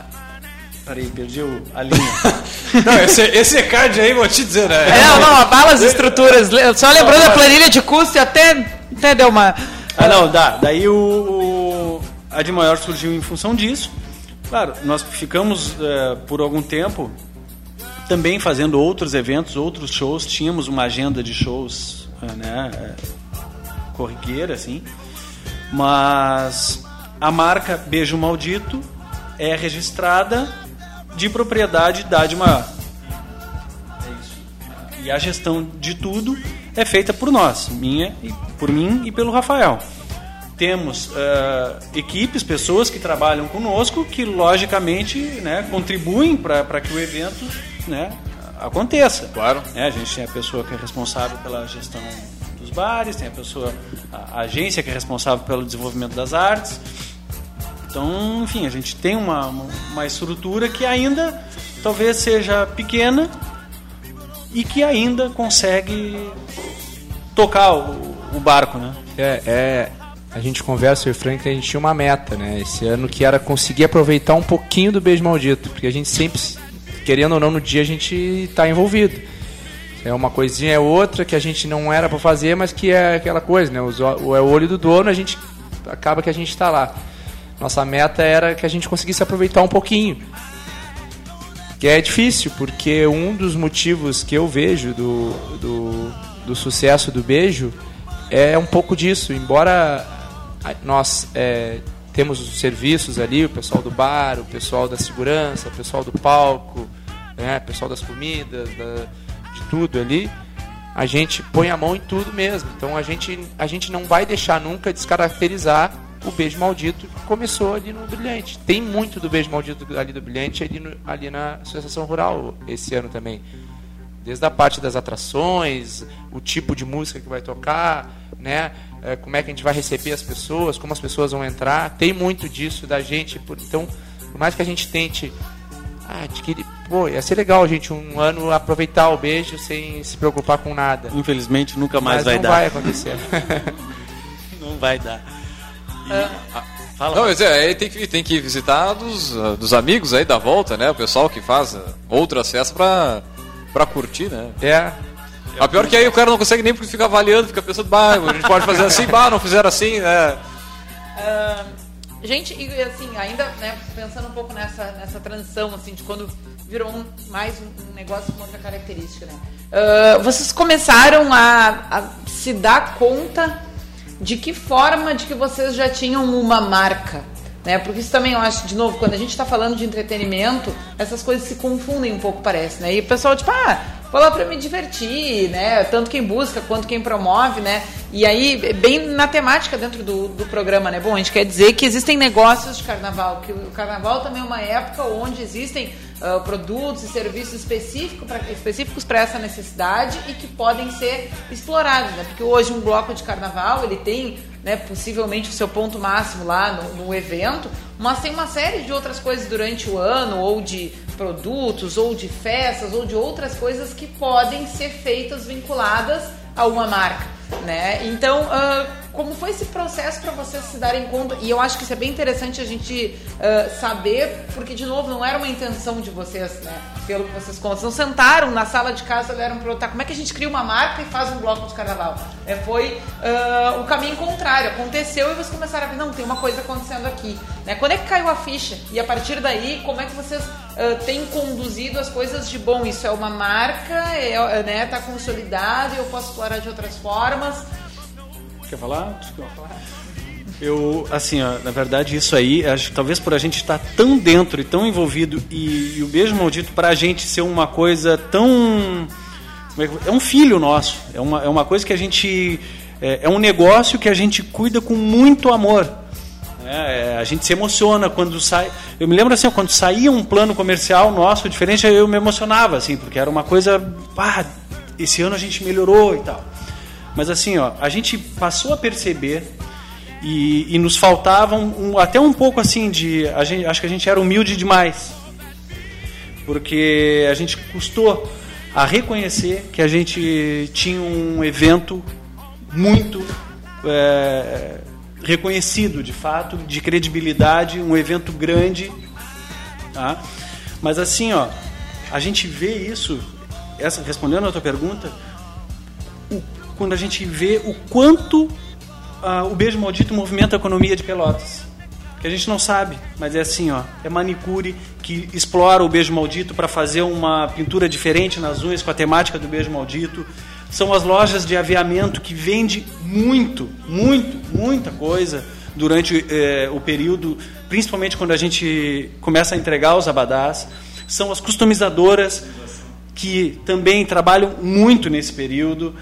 Peraí, perdi o, a linha. Não, esse, esse card aí, vou te dizer, né? É, não, abala as estruturas. Só lembrando a planilha de custo e até, até deu uma. Ah, não, dá. Daí o, o a de maior surgiu em função disso. Claro, nós ficamos eh, por algum tempo também fazendo outros eventos, outros shows. Tínhamos uma agenda de shows, eh, né, eh, corriqueira, assim. Mas a marca Beijo Maldito é registrada de propriedade da de maior. E a gestão de tudo é feita por nós, minha e por mim e pelo Rafael. Temos eh, equipes, pessoas que trabalham conosco que logicamente né, contribuem para que o evento né, aconteça. Claro. a gente tem a pessoa que é responsável pela gestão dos bares, tem a pessoa, a agência que é responsável pelo desenvolvimento das artes. Então, enfim, a gente tem uma, uma, estrutura que ainda talvez seja pequena e que ainda consegue tocar o, o barco, né? É, é, a gente conversa, eu e o Frank, a gente tinha uma meta, né? Esse ano que era conseguir aproveitar um pouquinho do beijo maldito, porque a gente sempre, querendo ou não, no dia a gente está envolvido. É uma coisinha é outra que a gente não era para fazer, mas que é aquela coisa, né? O é o olho do dono, a gente acaba que a gente está lá. Nossa meta era que a gente conseguisse aproveitar um pouquinho. Que é difícil, porque um dos motivos que eu vejo do, do, do sucesso do beijo é um pouco disso. Embora nós é, temos os serviços ali, o pessoal do bar, o pessoal da segurança, o pessoal do palco, né, o pessoal das comidas, da- de tudo ali, a gente põe a mão em tudo mesmo. Então a gente, a gente não vai deixar nunca descaracterizar o beijo maldito começou ali no Brilhante. Tem muito do beijo maldito ali do Brilhante ali, no- ali na Associação Rural esse ano também. Desde a parte das atrações, o tipo de música que vai tocar, né? É, como é que a gente vai receber as pessoas, como as pessoas vão entrar. Tem muito disso da gente. por- Então, por mais que a gente tente. Ah, adquirir, pô, ia ser legal gente um ano aproveitar o beijo sem se preocupar com nada. Infelizmente nunca mais Mas vai não dar. vai acontecer. Não vai dar. Fala. Não, mas é, aí tem que, tem que visitar dos, ah, dos amigos aí da volta, né? O pessoal que faz ah, outro acesso pra, pra curtir, né? É. A pior que aí o cara não consegue nem porque fica avaliando, fica pensando, bah, a gente pode fazer assim, bah, não fizeram assim, né? Ah, gente, e assim, ainda né, pensando um pouco nessa, nessa transição, assim, de quando virou um- mais um, negócio com outra característica, né? Ah, vocês começaram a, a se dar conta de que forma de que vocês já tinham uma marca, né? Porque isso também eu acho, de novo, quando a gente está falando de entretenimento, essas coisas se confundem um pouco, parece, né? E o pessoal, tipo, ah, vou lá para me divertir, né? Tanto quem busca quanto quem promove, né? E aí, bem na temática dentro do, do programa, né? Bom, a gente quer dizer que existem negócios de carnaval, que o carnaval também é uma época onde existem ah, produtos e serviços específico pra, específicos para essa necessidade e que podem ser explorados, né? Porque hoje um bloco de carnaval, ele tem, né, possivelmente o seu ponto máximo lá no, no evento, mas tem uma série de outras coisas durante o ano, ou de produtos, ou de festas, ou de outras coisas que podem ser feitas vinculadas a uma marca, né? Então, ah, como foi esse processo para vocês se darem conta? E eu acho que isso é bem interessante a gente ah, saber, porque de novo não era uma intenção de vocês, né? Pelo que vocês contam, não sentaram na sala de casa olharam para tá, como é que a gente cria uma marca e faz um bloco de carnaval? É, foi ah, o caminho contrário, aconteceu e vocês começaram a ver, não, tem uma coisa acontecendo aqui, né? Quando é que caiu a ficha? E a partir daí, como é que vocês ah, têm conduzido as coisas de bom? Isso é uma marca, é, né? Tá consolidado e eu posso explorar de outras formas. Quer falar? Eu, assim, ó, na verdade, isso aí, acho talvez por a gente estar tão dentro e tão envolvido e, e o beijo maldito para a gente ser uma coisa tão. é É um filho nosso. É uma, é uma coisa que a gente. É, é um negócio que a gente cuida com muito amor. É, é, a gente se emociona quando sai. Eu me lembro assim, ó, quando saía um plano comercial nosso diferente, eu me emocionava, assim, porque era uma coisa. Pá, esse ano a gente melhorou e tal. Mas assim, ó, a gente passou a perceber e, e nos faltava um, até um pouco assim de. A gente, acho que a gente era humilde demais. Porque a gente custou a reconhecer que a gente tinha um evento muito é, reconhecido, de fato, de credibilidade, um evento grande. Tá? Mas assim, ó, a gente vê isso, essa, respondendo a tua pergunta, quando a gente vê o quanto ah, o beijo maldito movimenta a economia de Pelotas. Que a gente não sabe, mas é assim, ó, é manicure que explora o beijo maldito para fazer uma pintura diferente nas unhas com a temática do beijo maldito. São as lojas de aviamento que vende muito, muito, muita coisa durante eh, o período, principalmente quando a gente começa a entregar os abadás. São as customizadoras que também trabalham muito nesse período.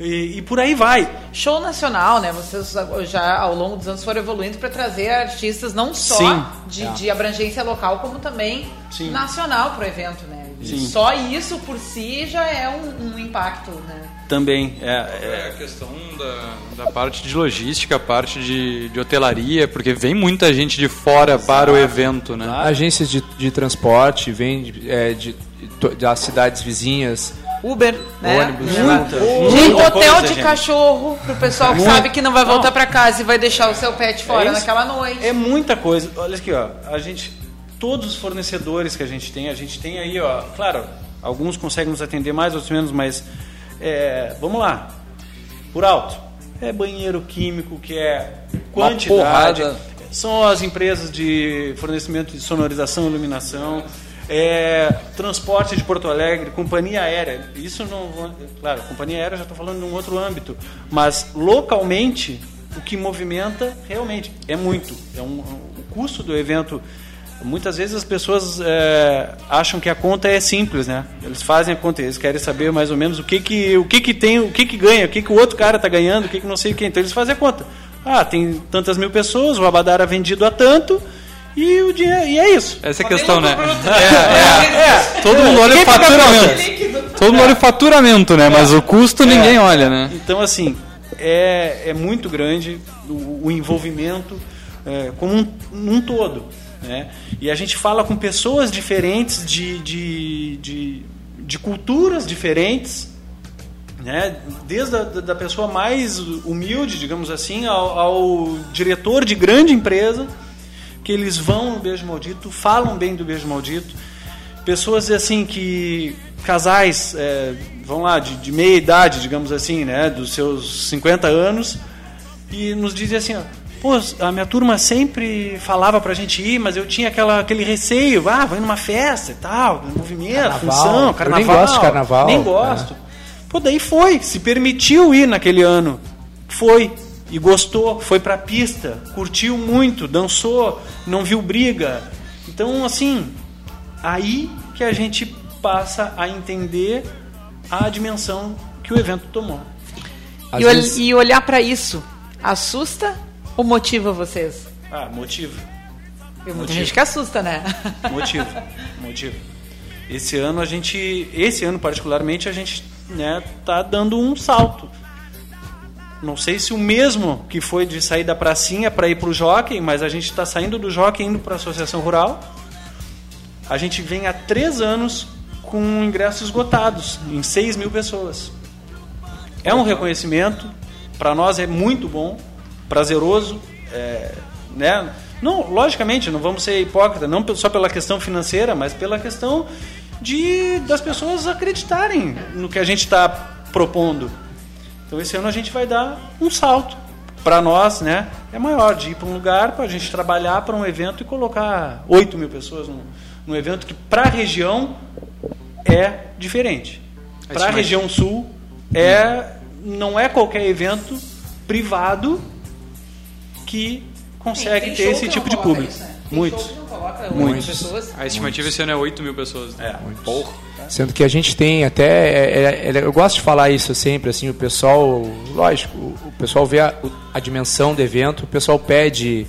E, e, por aí vai. Show nacional, né? Vocês já ao longo dos anos foram evoluindo para trazer artistas não só Sim. de, É. de abrangência local, como também Sim. nacional para o evento, né? Sim. Só isso por si já é um, um impacto, né? Também. É, É a questão da, da parte de logística, a parte de, de hotelaria, porque vem muita gente de fora para o evento, né? Agências de, de transporte, vem é, de, de- das cidades vizinhas. Uber, né? Ônibus. Muita, Muita Gente, hotel coisa, de gente. cachorro pro pessoal que Muito. sabe que não vai voltar para casa e vai deixar o seu pet fora É naquela noite. É muita coisa. Olha aqui, ó. A gente, todos os fornecedores que a gente tem, a gente tem aí, ó. Claro, alguns conseguem nos atender mais, outros menos, mas é, vamos lá. Por alto. É banheiro químico, que é Uma quantidade. porrada. São as empresas de fornecimento de sonorização e iluminação. É, transporte de Porto Alegre, companhia aérea. Isso não. Claro, companhia aérea já estou falando de um outro âmbito. Mas localmente, o que movimenta realmente é muito. É um, o custo do evento. Muitas vezes as pessoas é, acham que a conta é simples, né? Eles fazem a conta, eles querem saber mais ou menos o que que, o que, que tem, o que, que ganha, o que, que o outro cara está ganhando, o que, que não sei o que. Então eles fazem a conta. Ah, tem tantas mil pessoas, o Abadara vendido a tanto e o dinheiro e é isso. Essa é a questão, né? É, é. Todo mundo olha o faturamento. Todo mundo olha o faturamento, né? Mas o custo ninguém olha, né? Então, assim, é, é muito grande o, o envolvimento é, como um, um todo. Né? E a gente fala com pessoas diferentes, de, de, de, de culturas diferentes, né? desde a da pessoa mais humilde, digamos assim, ao, ao diretor de grande empresa, que eles vão no Beijo Maldito, falam bem do Beijo Maldito. Pessoas assim que casais é, vão lá de, de meia idade, digamos assim, né, dos seus 50 anos e nos dizem assim, ó, pô, a minha turma sempre falava pra gente ir, mas eu tinha aquela, aquele receio, ah, vai numa festa e tal, movimento, Carnaval. função, Eu carnaval. nem gosto de carnaval, Nem é. gosto. Pô, daí foi, se permitiu ir naquele ano. Foi e gostou, foi pra pista, curtiu muito, dançou, não viu briga. Então, assim, aí que a gente passa a entender a dimensão que o evento tomou. E, ol- e olhar para isso assusta ou motiva vocês? Ah, motivo. Tem muita Motivo. gente que assusta, né? Motivo, motivo. Esse ano a gente, esse ano particularmente a gente, né, tá dando um salto. Não sei se o mesmo que foi de sair da pracinha para ir para o jockey, mas a gente está saindo do jockey indo para a associação rural. A gente vem há três anos com ingressos esgotados em 6 mil pessoas. É um reconhecimento, para nós é muito bom, prazeroso, é, né? Não, logicamente, não vamos ser hipócritas, não só pela questão financeira, mas pela questão de das pessoas acreditarem no que a gente está propondo. Então esse ano a gente vai dar um salto. Para nós, né, é maior de ir para um lugar para a gente trabalhar para um evento e colocar 8 mil pessoas num, num evento que para a região é diferente. Para a região sul é não é qualquer evento privado que consegue Tem ter esse que tipo de público. isso, né? Muitos. Coloca oito Muitos. pessoas. A estimativa esse ano é 8 mil pessoas. Né? É. Porra. Sendo que a gente tem até. é- é- é- eu gosto de falar isso sempre, assim, o pessoal. Lógico, o pessoal vê a, a dimensão do evento, o pessoal pede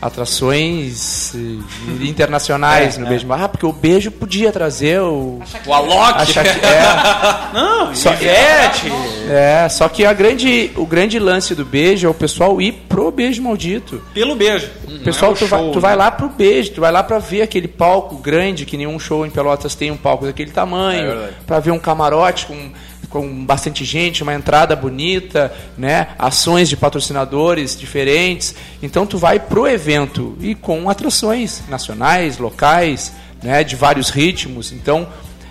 atrações eh, internacionais É, no é. beijo. Ah, porque o beijo podia trazer o. O Alok. A Shakira- é. Não, Só- Ivete. É, só que a grande, o grande lance do beijo é o pessoal ir pro beijo maldito. Pelo beijo. O pessoal, Não é o tu, vai, show, tu vai né? lá pro beijo, tu vai lá pra ver aquele palco grande, que nenhum show em Pelotas tem um palco daquele É tamanho, verdade. pra ver um camarote com, com bastante gente, uma entrada bonita, né? Ações de patrocinadores diferentes. Então tu vai pro evento e com atrações nacionais, locais, né, de vários ritmos. Então,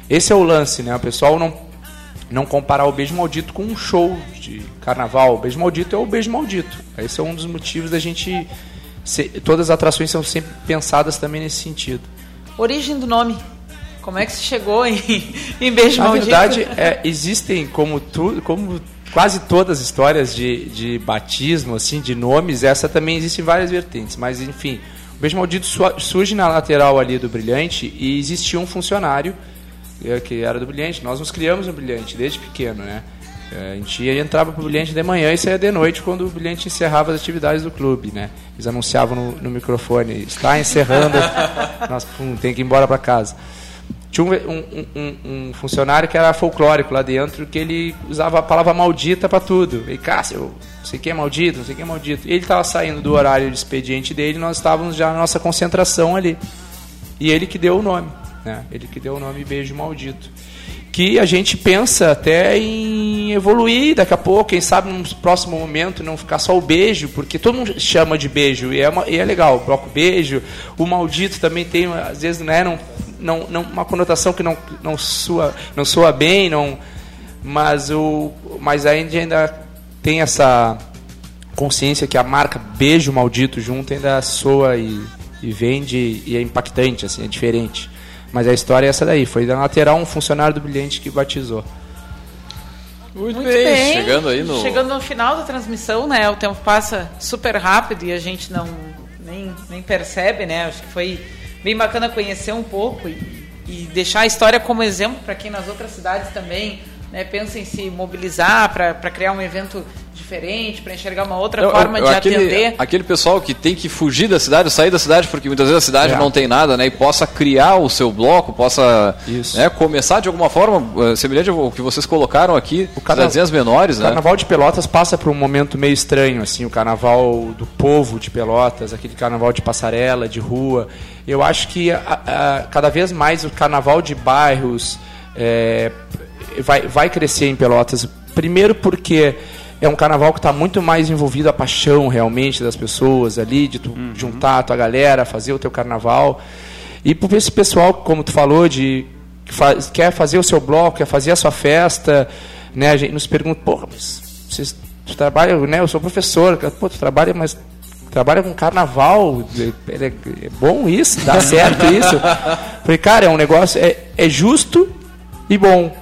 esse é o lance, né? O pessoal não não comparar o beijo maldito com um show de carnaval. O beijo maldito é o beijo maldito. Esse é um dos motivos da gente todas as atrações são sempre pensadas também nesse sentido. Origem do nome. Como é que se chegou em, em beijo Na maldito? Na verdade, é, existem como tu, como quase todas as histórias de, de batismo, assim, de nomes, essa também existe em várias vertentes. Mas enfim, o beijo maldito surge na lateral ali do Brilhante e existia um funcionário é, que era do Brilhante. Nós nos criamos no Brilhante desde pequeno, né? É, a gente ia, entrava pro Brilhante de manhã e saía de noite quando o Brilhante encerrava as atividades do clube, né? Eles anunciavam no, no microfone, está encerrando, nós pum, tem que ir embora para casa. Tinha um, um, um, funcionário que era folclórico lá dentro, que ele usava a palavra maldita para tudo. E Cássio, sei quem é maldito, não sei quem é maldito. E ele estava saindo do horário de expediente dele, nós estávamos já na nossa concentração ali. E ele que deu o nome, né? Ele que deu o nome Beijo Maldito que a gente pensa até em evoluir daqui a pouco, quem sabe num próximo momento não ficar só o beijo, porque todo mundo chama de beijo e é, uma, e é legal, o bloco beijo, o maldito também tem, às vezes, né, não, não, não, uma conotação que não, não, soa, não soa bem, não, mas, o, mas ainda, ainda tem essa consciência que a marca beijo maldito junto ainda soa e, e vende e é impactante, assim, é diferente. Mas a história é essa daí. Foi da lateral um funcionário do Brilhante que batizou. Muito, Muito bem. bem. Chegando aí no... Chegando no final da transmissão, né? O tempo passa super rápido e a gente não nem, nem percebe, né? Acho que foi bem bacana conhecer um pouco e, e deixar a história como exemplo para quem nas outras cidades também né, pensa em se mobilizar para criar um evento diferente, para enxergar uma outra eu, forma eu, de aquele, atender. Aquele pessoal que tem que fugir da cidade, sair da cidade, porque muitas vezes a cidade é. não tem nada, né? E possa criar o seu bloco, possa né, começar de alguma forma, eh, semelhante ao que vocês colocaram aqui, o carnaval, cidadezinhas menores, o né? Carnaval de Pelotas passa por um momento meio estranho, assim, o carnaval do povo de Pelotas, aquele carnaval de passarela, de rua. Eu acho que a, a, cada vez mais o carnaval de bairros é, vai, vai crescer em Pelotas. Primeiro porque é um carnaval que está muito mais envolvido a paixão realmente das pessoas ali, de tu uhum. juntar a tua galera, fazer o teu carnaval. E por esse pessoal, como tu falou, de que faz, quer fazer o seu bloco, quer fazer a sua festa, né? A gente nos pergunta, porra, mas vocês tu trabalha, né? Eu sou professor, pô, tu trabalha, mas trabalha com carnaval, é, é, é bom isso, dá certo isso. Falei, cara, é um negócio, é, é justo e bom,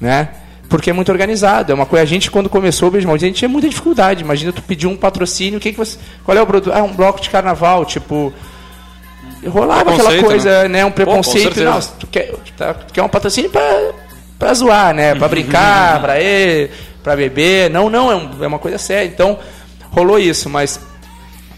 né? Porque é muito organizado. É uma coisa. A gente, quando começou o Beijo Maldito, a gente tinha muita dificuldade. Imagina tu pedir um patrocínio, o que, que você. Qual é o produto? Ah, um bloco de carnaval, tipo. Rolava aquela coisa, né? né? Um preconceito. Pô, não, tu quer, tá, tu quer um patrocínio pra, pra zoar, né? Pra brincar, pra ir, pra beber. Não, não, é, um, é uma coisa séria. Então, rolou isso, mas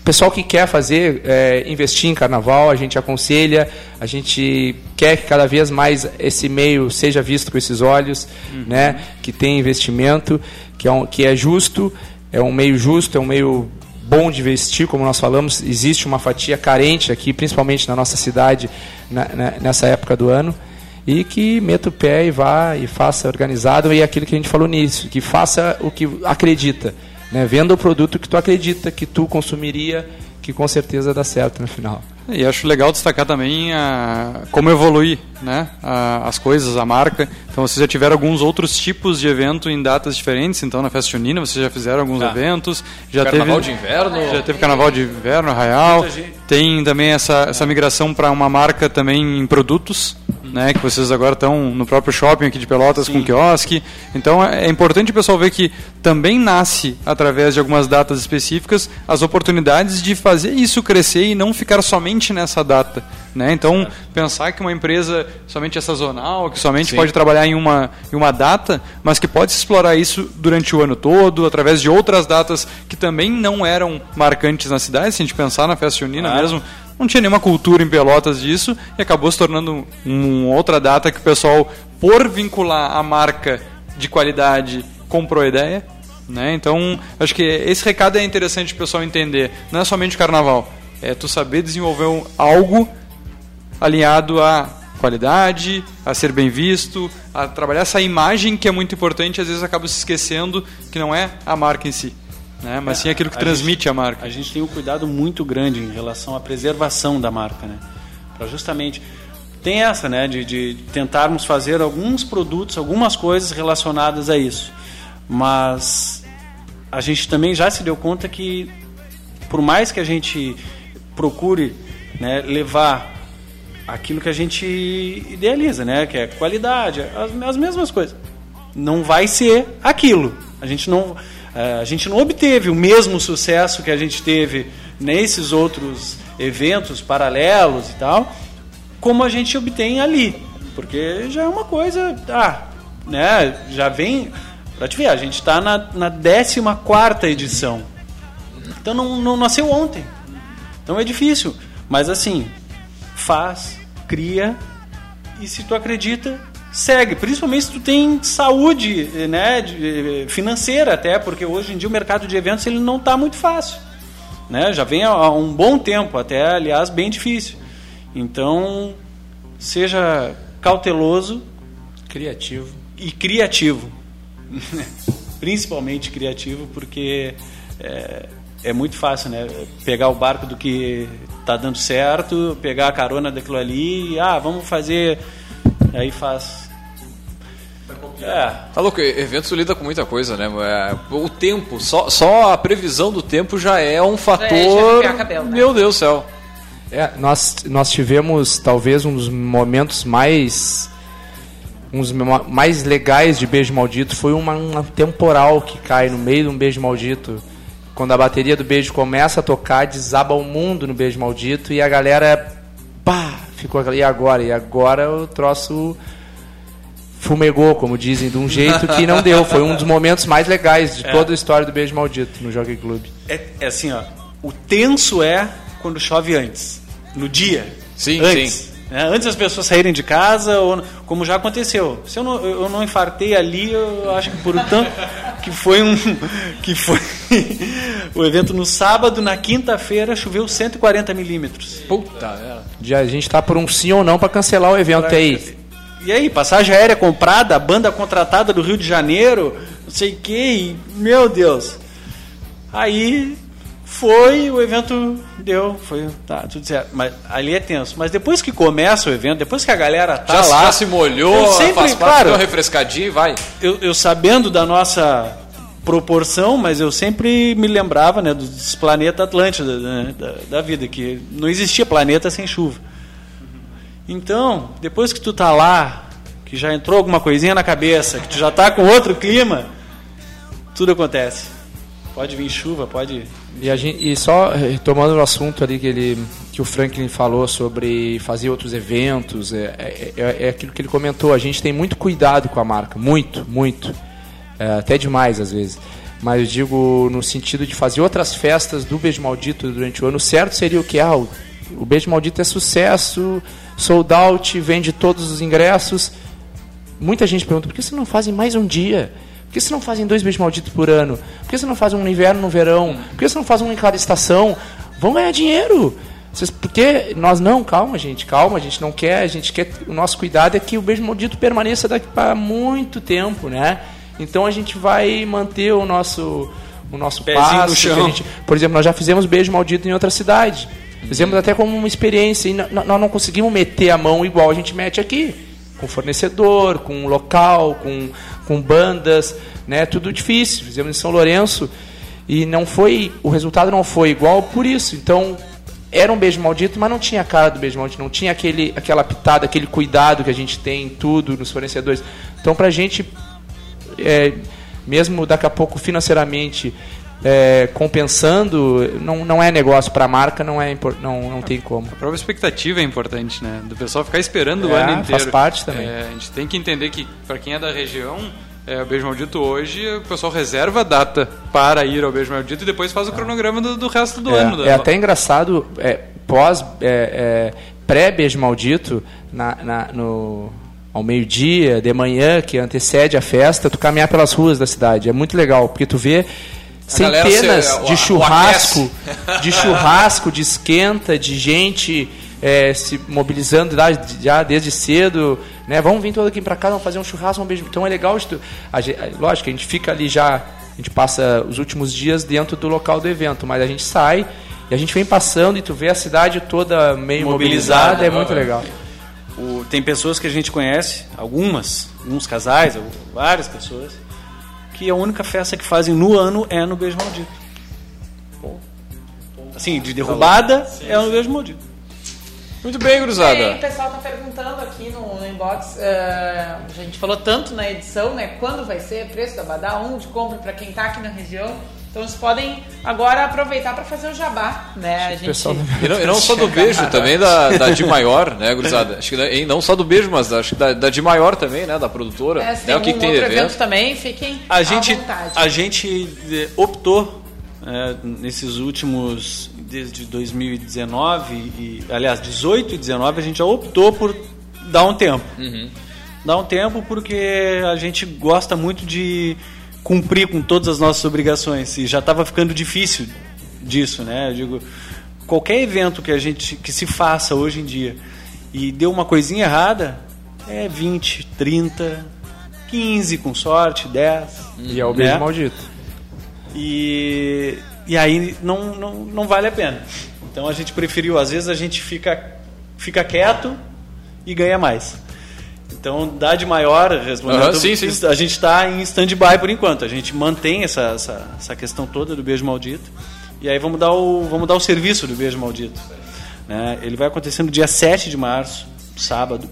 pessoal que quer fazer, é, investir em carnaval, a gente aconselha, a gente quer que cada vez mais esse meio seja visto com esses olhos, uhum. né? que tem investimento, que é, um, que é justo, é um meio justo, é um meio bom de investir, como nós falamos, existe uma fatia carente aqui, principalmente na nossa cidade, na, na, nessa época do ano, e que meta o pé e vá e faça organizado, e é aquilo que a gente falou nisso, que faça o que acredita né? Venda o produto que tu acredita que tu consumiria, que com certeza dá certo no final. E acho legal destacar também a, como evoluir né, a, as coisas, a marca. Então vocês já tiveram alguns outros tipos de evento em datas diferentes. Então na Festa Junina vocês já fizeram alguns tá. eventos. Já carnaval teve, de inverno. Já teve carnaval de inverno, arraial. Tem também essa, essa migração para uma marca também em produtos né, que vocês agora estão no próprio shopping aqui de Pelotas Sim. com quiosque. Então é, é importante o pessoal ver que também nasce através de algumas datas específicas as oportunidades de fazer isso crescer e não ficar somente nessa data. Né? Então, é. pensar que uma empresa somente é sazonal, que somente Sim. pode trabalhar em uma, em uma data, mas que pode explorar isso durante o ano todo, através de outras datas que também não eram marcantes na cidade, se a gente pensar na festa junina mesmo, não tinha nenhuma cultura em Pelotas disso e acabou se tornando uma outra data que o pessoal, por vincular a marca de qualidade, comprou a ideia. Né? Então, acho que esse recado é interessante o pessoal entender. Não é somente o carnaval, é tu saber desenvolver algo alinhado à qualidade, a ser bem visto, a trabalhar essa imagem que é muito importante, às vezes acaba se esquecendo que não é a marca em si né? mas é, sim aquilo que a transmite gente, a marca. A gente tem um cuidado muito grande em relação à preservação da marca, né? Para justamente tem essa, né, de, de tentarmos fazer alguns produtos, algumas coisas relacionadas a isso. Mas a gente também já se deu conta que, por mais que a gente procure né, levar aquilo que a gente idealiza, né, que é qualidade, as, as mesmas coisas, não vai ser aquilo. A gente não, eh, a gente não obteve o mesmo sucesso que a gente teve nesses outros eventos paralelos e tal, como a gente obtém ali. Porque já é uma coisa. Ah, né? Já vem. Pra te ver, a gente está na, na 14 edição. Então não, não nasceu ontem. Então é difícil. Mas assim, faz, cria e se tu acredita, segue. Principalmente se tu tem saúde né, financeira até, porque hoje em dia o mercado de eventos ele não está muito fácil. Né? Já vem há um bom tempo, até aliás bem difícil. Então, seja cauteloso, criativo e criativo, principalmente criativo, porque é, é, muito fácil, né? Pegar o barco do que está dando certo, pegar a carona daquilo ali, e, ah, vamos fazer, aí faz é. Tá louco, eventos lida com muita coisa, né? É, o tempo, só, só a previsão do tempo já é um fator. É, cabelo, né? Meu Deus do céu. É, nós, nós tivemos talvez um dos momentos mais um dos mais legais de Beijo Maldito foi uma, uma, temporal que cai no meio de um Beijo Maldito. Quando a bateria do Beijo começa a tocar, desaba o mundo no Beijo Maldito e a galera pá, ficou e agora? E agora o troço fumegou, como dizem, de um jeito que não deu. Foi um dos momentos mais legais de é. toda a história do Beijo Maldito no Jockey Club. É, é assim, ó. O tenso é quando chove antes. No dia. Sim, antes. sim. É, antes das pessoas saírem de casa, ou, como já aconteceu. Se eu não, eu não infartei ali, eu acho que por tanto que foi um que foi o evento no sábado, na quinta-feira choveu 140 milímetros. Puta, é. A gente está por um sim ou não para cancelar o evento pra, aí. E aí, passagem aérea comprada, banda contratada do Rio de Janeiro, não sei o que, meu Deus. Aí foi, o evento deu, foi, tá, tudo certo. Mas ali é tenso. Mas depois que começa o evento, depois que a galera tá já, lá. Já se molhou, sempre, faz claro, uma refrescadinha e vai. Eu, eu sabendo da nossa proporção, mas eu sempre me lembrava né, dos planetas Atlântida né, da, da vida, que não existia planeta sem chuva. Então, depois que tu tá lá, que já entrou alguma coisinha na cabeça, que tu já tá com outro clima, tudo acontece. Pode vir chuva, pode. E, a gente, e só retomando o assunto ali que, ele, que o Franklin falou sobre fazer outros eventos, é, é, é, é aquilo que ele comentou. A gente tem muito cuidado com a marca, muito, muito. É, até demais às vezes. Mas eu digo no sentido de fazer outras festas do Beijo Maldito durante o ano. certo seria o que? Ah, o, o Beijo Maldito é sucesso, sold out, vende todos os ingressos. Muita gente pergunta, por que vocês não fazem mais um dia? Por que vocês não fazem dois beijos malditos por ano? Por que vocês não fazem um no inverno, no verão? Por que vocês não fazem um em cada estação? Vão ganhar dinheiro. Vocês, porque nós não, calma gente, calma, a gente não quer, a gente quer, o nosso cuidado é que o beijo maldito permaneça daqui para muito tempo, né? Então a gente vai manter o nosso o nosso Pezinho passo. Gente, por exemplo, nós já fizemos beijo maldito em outra cidade. Fizemos até como uma experiência e nós não conseguimos meter a mão igual a gente mete aqui. Com fornecedor, com local, com, com bandas, né? Tudo difícil. Fizemos em São Lourenço e não foi, o resultado não foi igual por isso. Então, era um beijo maldito, mas não tinha a cara do beijo maldito, não tinha aquele, aquela pitada, aquele cuidado que a gente tem em tudo nos fornecedores. Então, pra gente, é, mesmo daqui a pouco financeiramente é, compensando, não, não é negócio para a marca, não, é, não, não tem como. A própria expectativa é importante, né? Do pessoal ficar esperando é, o ano inteiro. Faz parte também. É, a gente tem que entender que, para quem é da região, é, o Beijo Maldito hoje, o pessoal reserva a data para ir ao Beijo Maldito e depois faz o cronograma do, do resto do é, ano. É até engraçado, é, pós, é, é, pré-Beijo Maldito, na, na, no, ao meio-dia, de manhã, que antecede a festa, tu caminhar pelas ruas da cidade. É muito legal, porque tu vê centenas se, de churrasco, de churrasco, de esquenta, de gente é, se mobilizando já desde cedo, né? Vamos vir todos aqui para casa, vamos fazer um churrasco, um beijo. Então é legal, a gente, lógico, a gente fica ali já, a gente passa os últimos dias dentro do local do evento, mas a gente sai e a gente vem passando e tu vê a cidade toda meio mobilizada, mobilizada é muito legal. o, tem pessoas que a gente conhece, algumas, alguns casais, várias pessoas, que a única festa que fazem no ano é no Beijo Maldito. Assim, de derrubada é no Beijo Maldito. Muito bem, gurizada. E aí, o pessoal tá perguntando aqui no, no inbox, eh, a gente falou tanto na edição, né? Quando vai ser preço da Badá, onde compra para quem tá aqui na região. Então eles podem agora aproveitar para fazer o jabá, né? A gente... E não, e não só do beijo, também da, da de maior, né, gurizada? Acho que da- e não só do beijo, mas acho que da, da de maior também, né? Da produtora. É, se né, o que, que tem de outro evento evento. também, fiquem A gente, à vontade. a gente eh, optou eh, nesses últimos desde 2019 e aliás 18 e 19 a gente já optou por dar um tempo. Dar um tempo porque a gente gosta muito de cumprir com todas as nossas obrigações e já estava ficando difícil disso, né? Eu digo, qualquer evento que a gente que se faça hoje em dia e deu uma coisinha errada é 20, 30, 15 com sorte, 10. E é o beijo né? maldito. E, e aí não, não, não vale a pena. Então a gente preferiu, às vezes a gente fica, fica quieto e ganha mais. Então, dá de maior, respondendo, Aham, sim, sim. a gente está em stand-by por enquanto. A gente mantém essa, essa, essa questão toda do beijo maldito. E aí vamos dar o, vamos dar o serviço do beijo maldito. Né? Ele vai acontecer no dia 7 de março, sábado.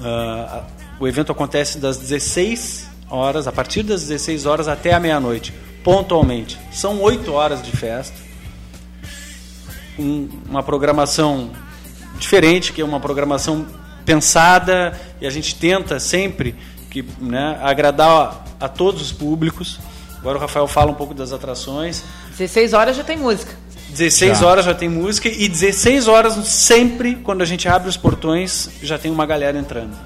Ah, o evento acontece das 16 horas, a partir das 16 horas até a meia-noite, pontualmente. São 8 horas de festa. Um- uma programação diferente, que é uma programação pensada e a gente tenta sempre que, né, agradar a, a todos os públicos. Agora o Rafael fala um pouco das atrações. 16 horas já tem música. 16 Já. horas já tem música e 16 horas sempre, quando a gente abre os portões, já tem uma galera entrando.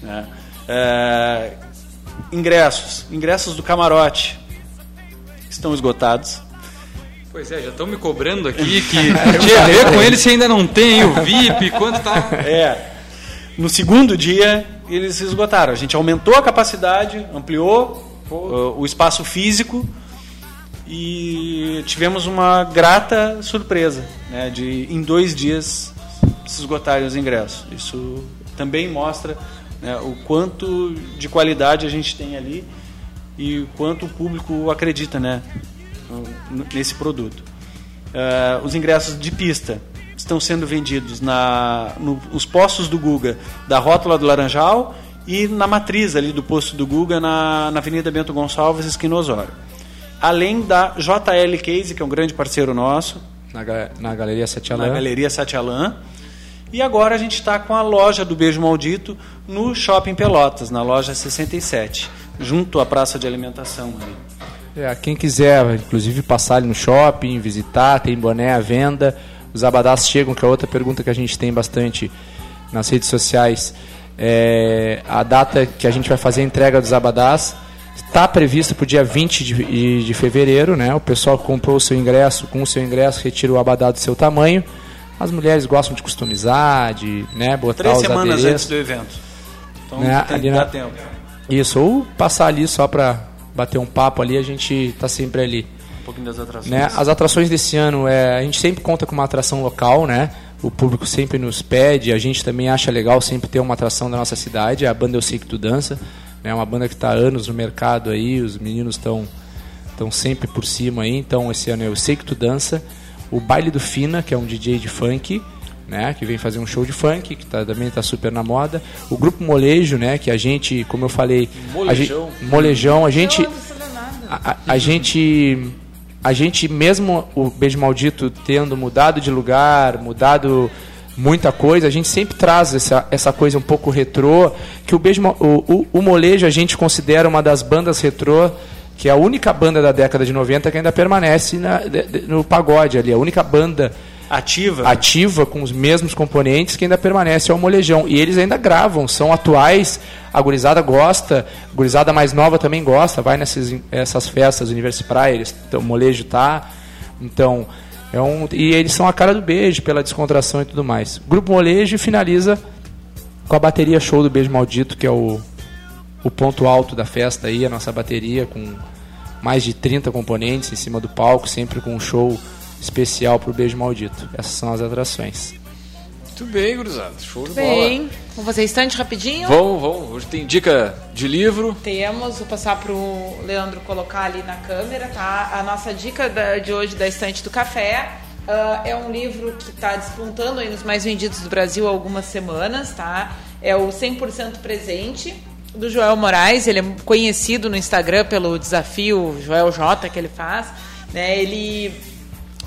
né? É, ingressos. Ingressos do camarote estão esgotados. Pois é, já estão me cobrando aqui que tinha ver com ele se ainda não tem o VIP, quanto tá. É. No segundo dia, eles se esgotaram. A gente aumentou a capacidade, ampliou uh, o espaço físico e tivemos uma grata surpresa né, de em dois dias se esgotarem os ingressos. Isso também mostra né, o quanto de qualidade a gente tem ali e o quanto o público acredita né, nesse produto. Eh, os ingressos de pista estão sendo vendidos na, no- nos postos do Guga da Rótula do Laranjal e na matriz ali do posto do Guga na, na Avenida Bento Gonçalves, esquina Osório. Além da JL Case, que é um grande parceiro nosso, Na, na Galeria Sete na Alain. Galeria Satialan. E agora a gente está com a loja do Beijo Maldito no Shopping Pelotas, na loja 67, junto à praça de alimentação. ali. É, quem quiser, inclusive, passar ali no shopping, visitar, tem boné à venda. Os abadás chegam, que é outra pergunta que a gente tem bastante nas redes sociais. É, a data que a gente vai fazer a entrega dos abadás está prevista para o dia 20 de, de, fevereiro. Né? O pessoal comprou o seu ingresso, com o seu ingresso, retira o abadá do seu tamanho. As mulheres gostam de customizar, de né, botar Três os semanas adereços. antes do evento. Então Né, tem na- tempo. Isso, ou passar ali só para bater um papo ali, a gente tá sempre ali. Um pouquinho das atrações. Né? As atrações desse ano, é, a gente sempre conta com uma atração local, né? O público sempre nos pede, a gente também acha legal sempre ter uma atração da nossa cidade. A banda Eu Sei Que Tu Dança, né? uma banda que está há anos no mercado aí, os meninos estão estão sempre por cima aí. Então esse ano é Eu Sei Que Tu Dança. O Baile do Fina, que é um DJ de funk, né? Que vem fazer um show de funk, que tá, também está super na moda. O Grupo Molejo, né? Que a gente, como eu falei... a gente- Molejão. molejão. A gente... A, a- a gente a gente mesmo o beijo maldito tendo mudado de lugar mudado muita coisa a gente sempre traz essa, essa coisa um pouco retrô que o beijo o, o, o molejo a gente considera uma das bandas retrô que é a única banda da década de 90 que ainda permanece na- no pagode ali a única banda ativa? ativa com os mesmos componentes que ainda permanece é o molejão. E eles ainda gravam são atuais a gurizada gosta a gurizada mais nova também gosta vai nessas essas festas Universo Praia o molejo tá. Então é um e eles são a cara do beijo pela descontração e tudo mais. Grupo molejo finaliza com a bateria show do beijo maldito que é o o ponto alto da festa aí a nossa bateria com mais de 30 componentes em cima do palco sempre com um show especial para o beijo maldito. Essas são as atrações Muito bem, gurizada. Show de Bem, bola. vamos fazer instante rapidinho? Vamos, vamos. Hoje tem dica de livro. Temos, vou passar para o Leandro colocar ali na câmera, tá? A nossa dica da- de hoje da estante do café ah, é um livro que está despontando aí nos mais vendidos do Brasil há algumas semanas, tá? É o 100% Presente, do Joel Moraes. Ele é conhecido no Instagram pelo desafio Joel J que ele faz. Né? Ele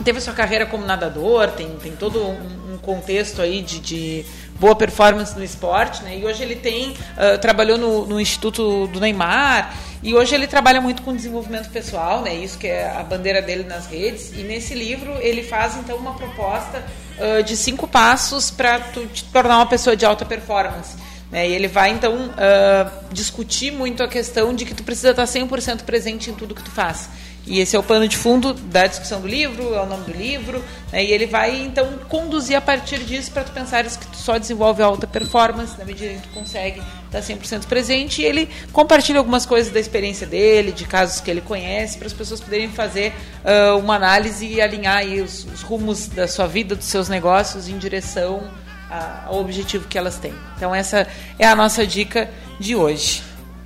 teve sua carreira como nadador, tem, tem todo um, contexto aí de, de boa performance no esporte, né? E hoje ele tem ah, trabalhou no, no Instituto do Neymar e hoje ele trabalha muito com desenvolvimento pessoal, né? Isso que é a bandeira dele nas redes. E nesse livro ele faz então uma proposta ah, de cinco passos para te tornar uma pessoa de alta performance. Né? E ele vai, então, ah, discutir muito a questão de que tu precisa estar 100% presente em tudo que tu faz. E esse é o pano de fundo da discussão do livro, é o nome do livro, né? e ele vai, então, conduzir a partir disso para tu pensares que tu só desenvolve alta performance na medida em que tu consegue estar 100% presente. E ele compartilha algumas coisas da experiência dele, de casos que ele conhece, para as pessoas poderem fazer ah, uma análise e alinhar os, os rumos da sua vida, dos seus negócios em direção ao objetivo que elas têm. Então essa é a nossa dica de hoje.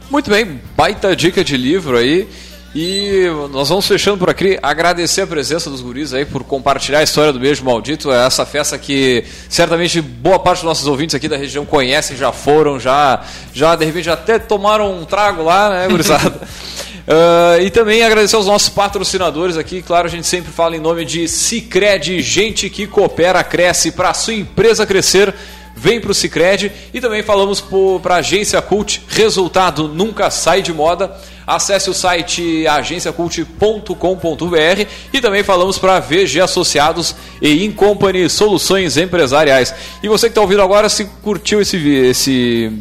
Muito bem, baita dica de livro aí. E nós vamos fechando por aqui. Agradecer a presença dos guris aí por compartilhar a história do Beijo Maldito. É essa festa que certamente boa parte dos nossos ouvintes aqui da região conhecem, já foram, já, já de repente já até tomaram um trago lá, né, gurizada? Ah, e também agradecer aos nossos patrocinadores aqui. Claro, a gente sempre fala em nome de Cicred, gente que coopera, cresce para a sua empresa crescer. Vem para o Cicred e também falamos para a Agência Cult, resultado nunca sai de moda. Acesse o site agenciacult.com.br e também falamos para VG Associados e Incompany Soluções Empresariais. E você que está ouvindo agora, se curtiu esse, esse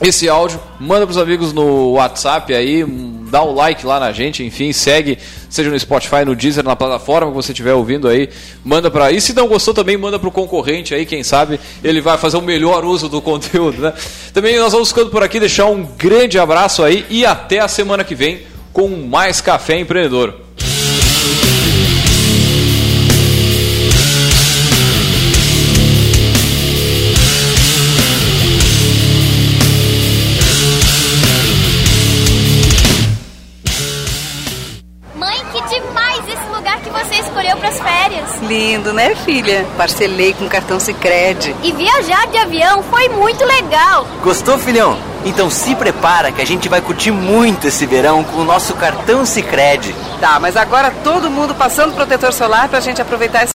esse áudio, manda pros amigos no WhatsApp aí, dá um like lá na gente, enfim, segue, seja no Spotify, no Deezer, na plataforma que você estiver ouvindo aí, manda pra. E se não gostou também, manda pro concorrente aí, quem sabe ele vai fazer o melhor uso do conteúdo, né? Também nós vamos ficando por aqui, deixar um grande abraço aí e até a semana que vem com mais Café Empreendedor. Lindo, né, filha? Parcelei com cartão Sicredi. E viajar de avião foi muito legal. Gostou, filhão? Então se prepara que a gente vai curtir muito esse verão com o nosso cartão Sicredi. Tá, mas agora todo mundo passando protetor solar pra gente aproveitar esse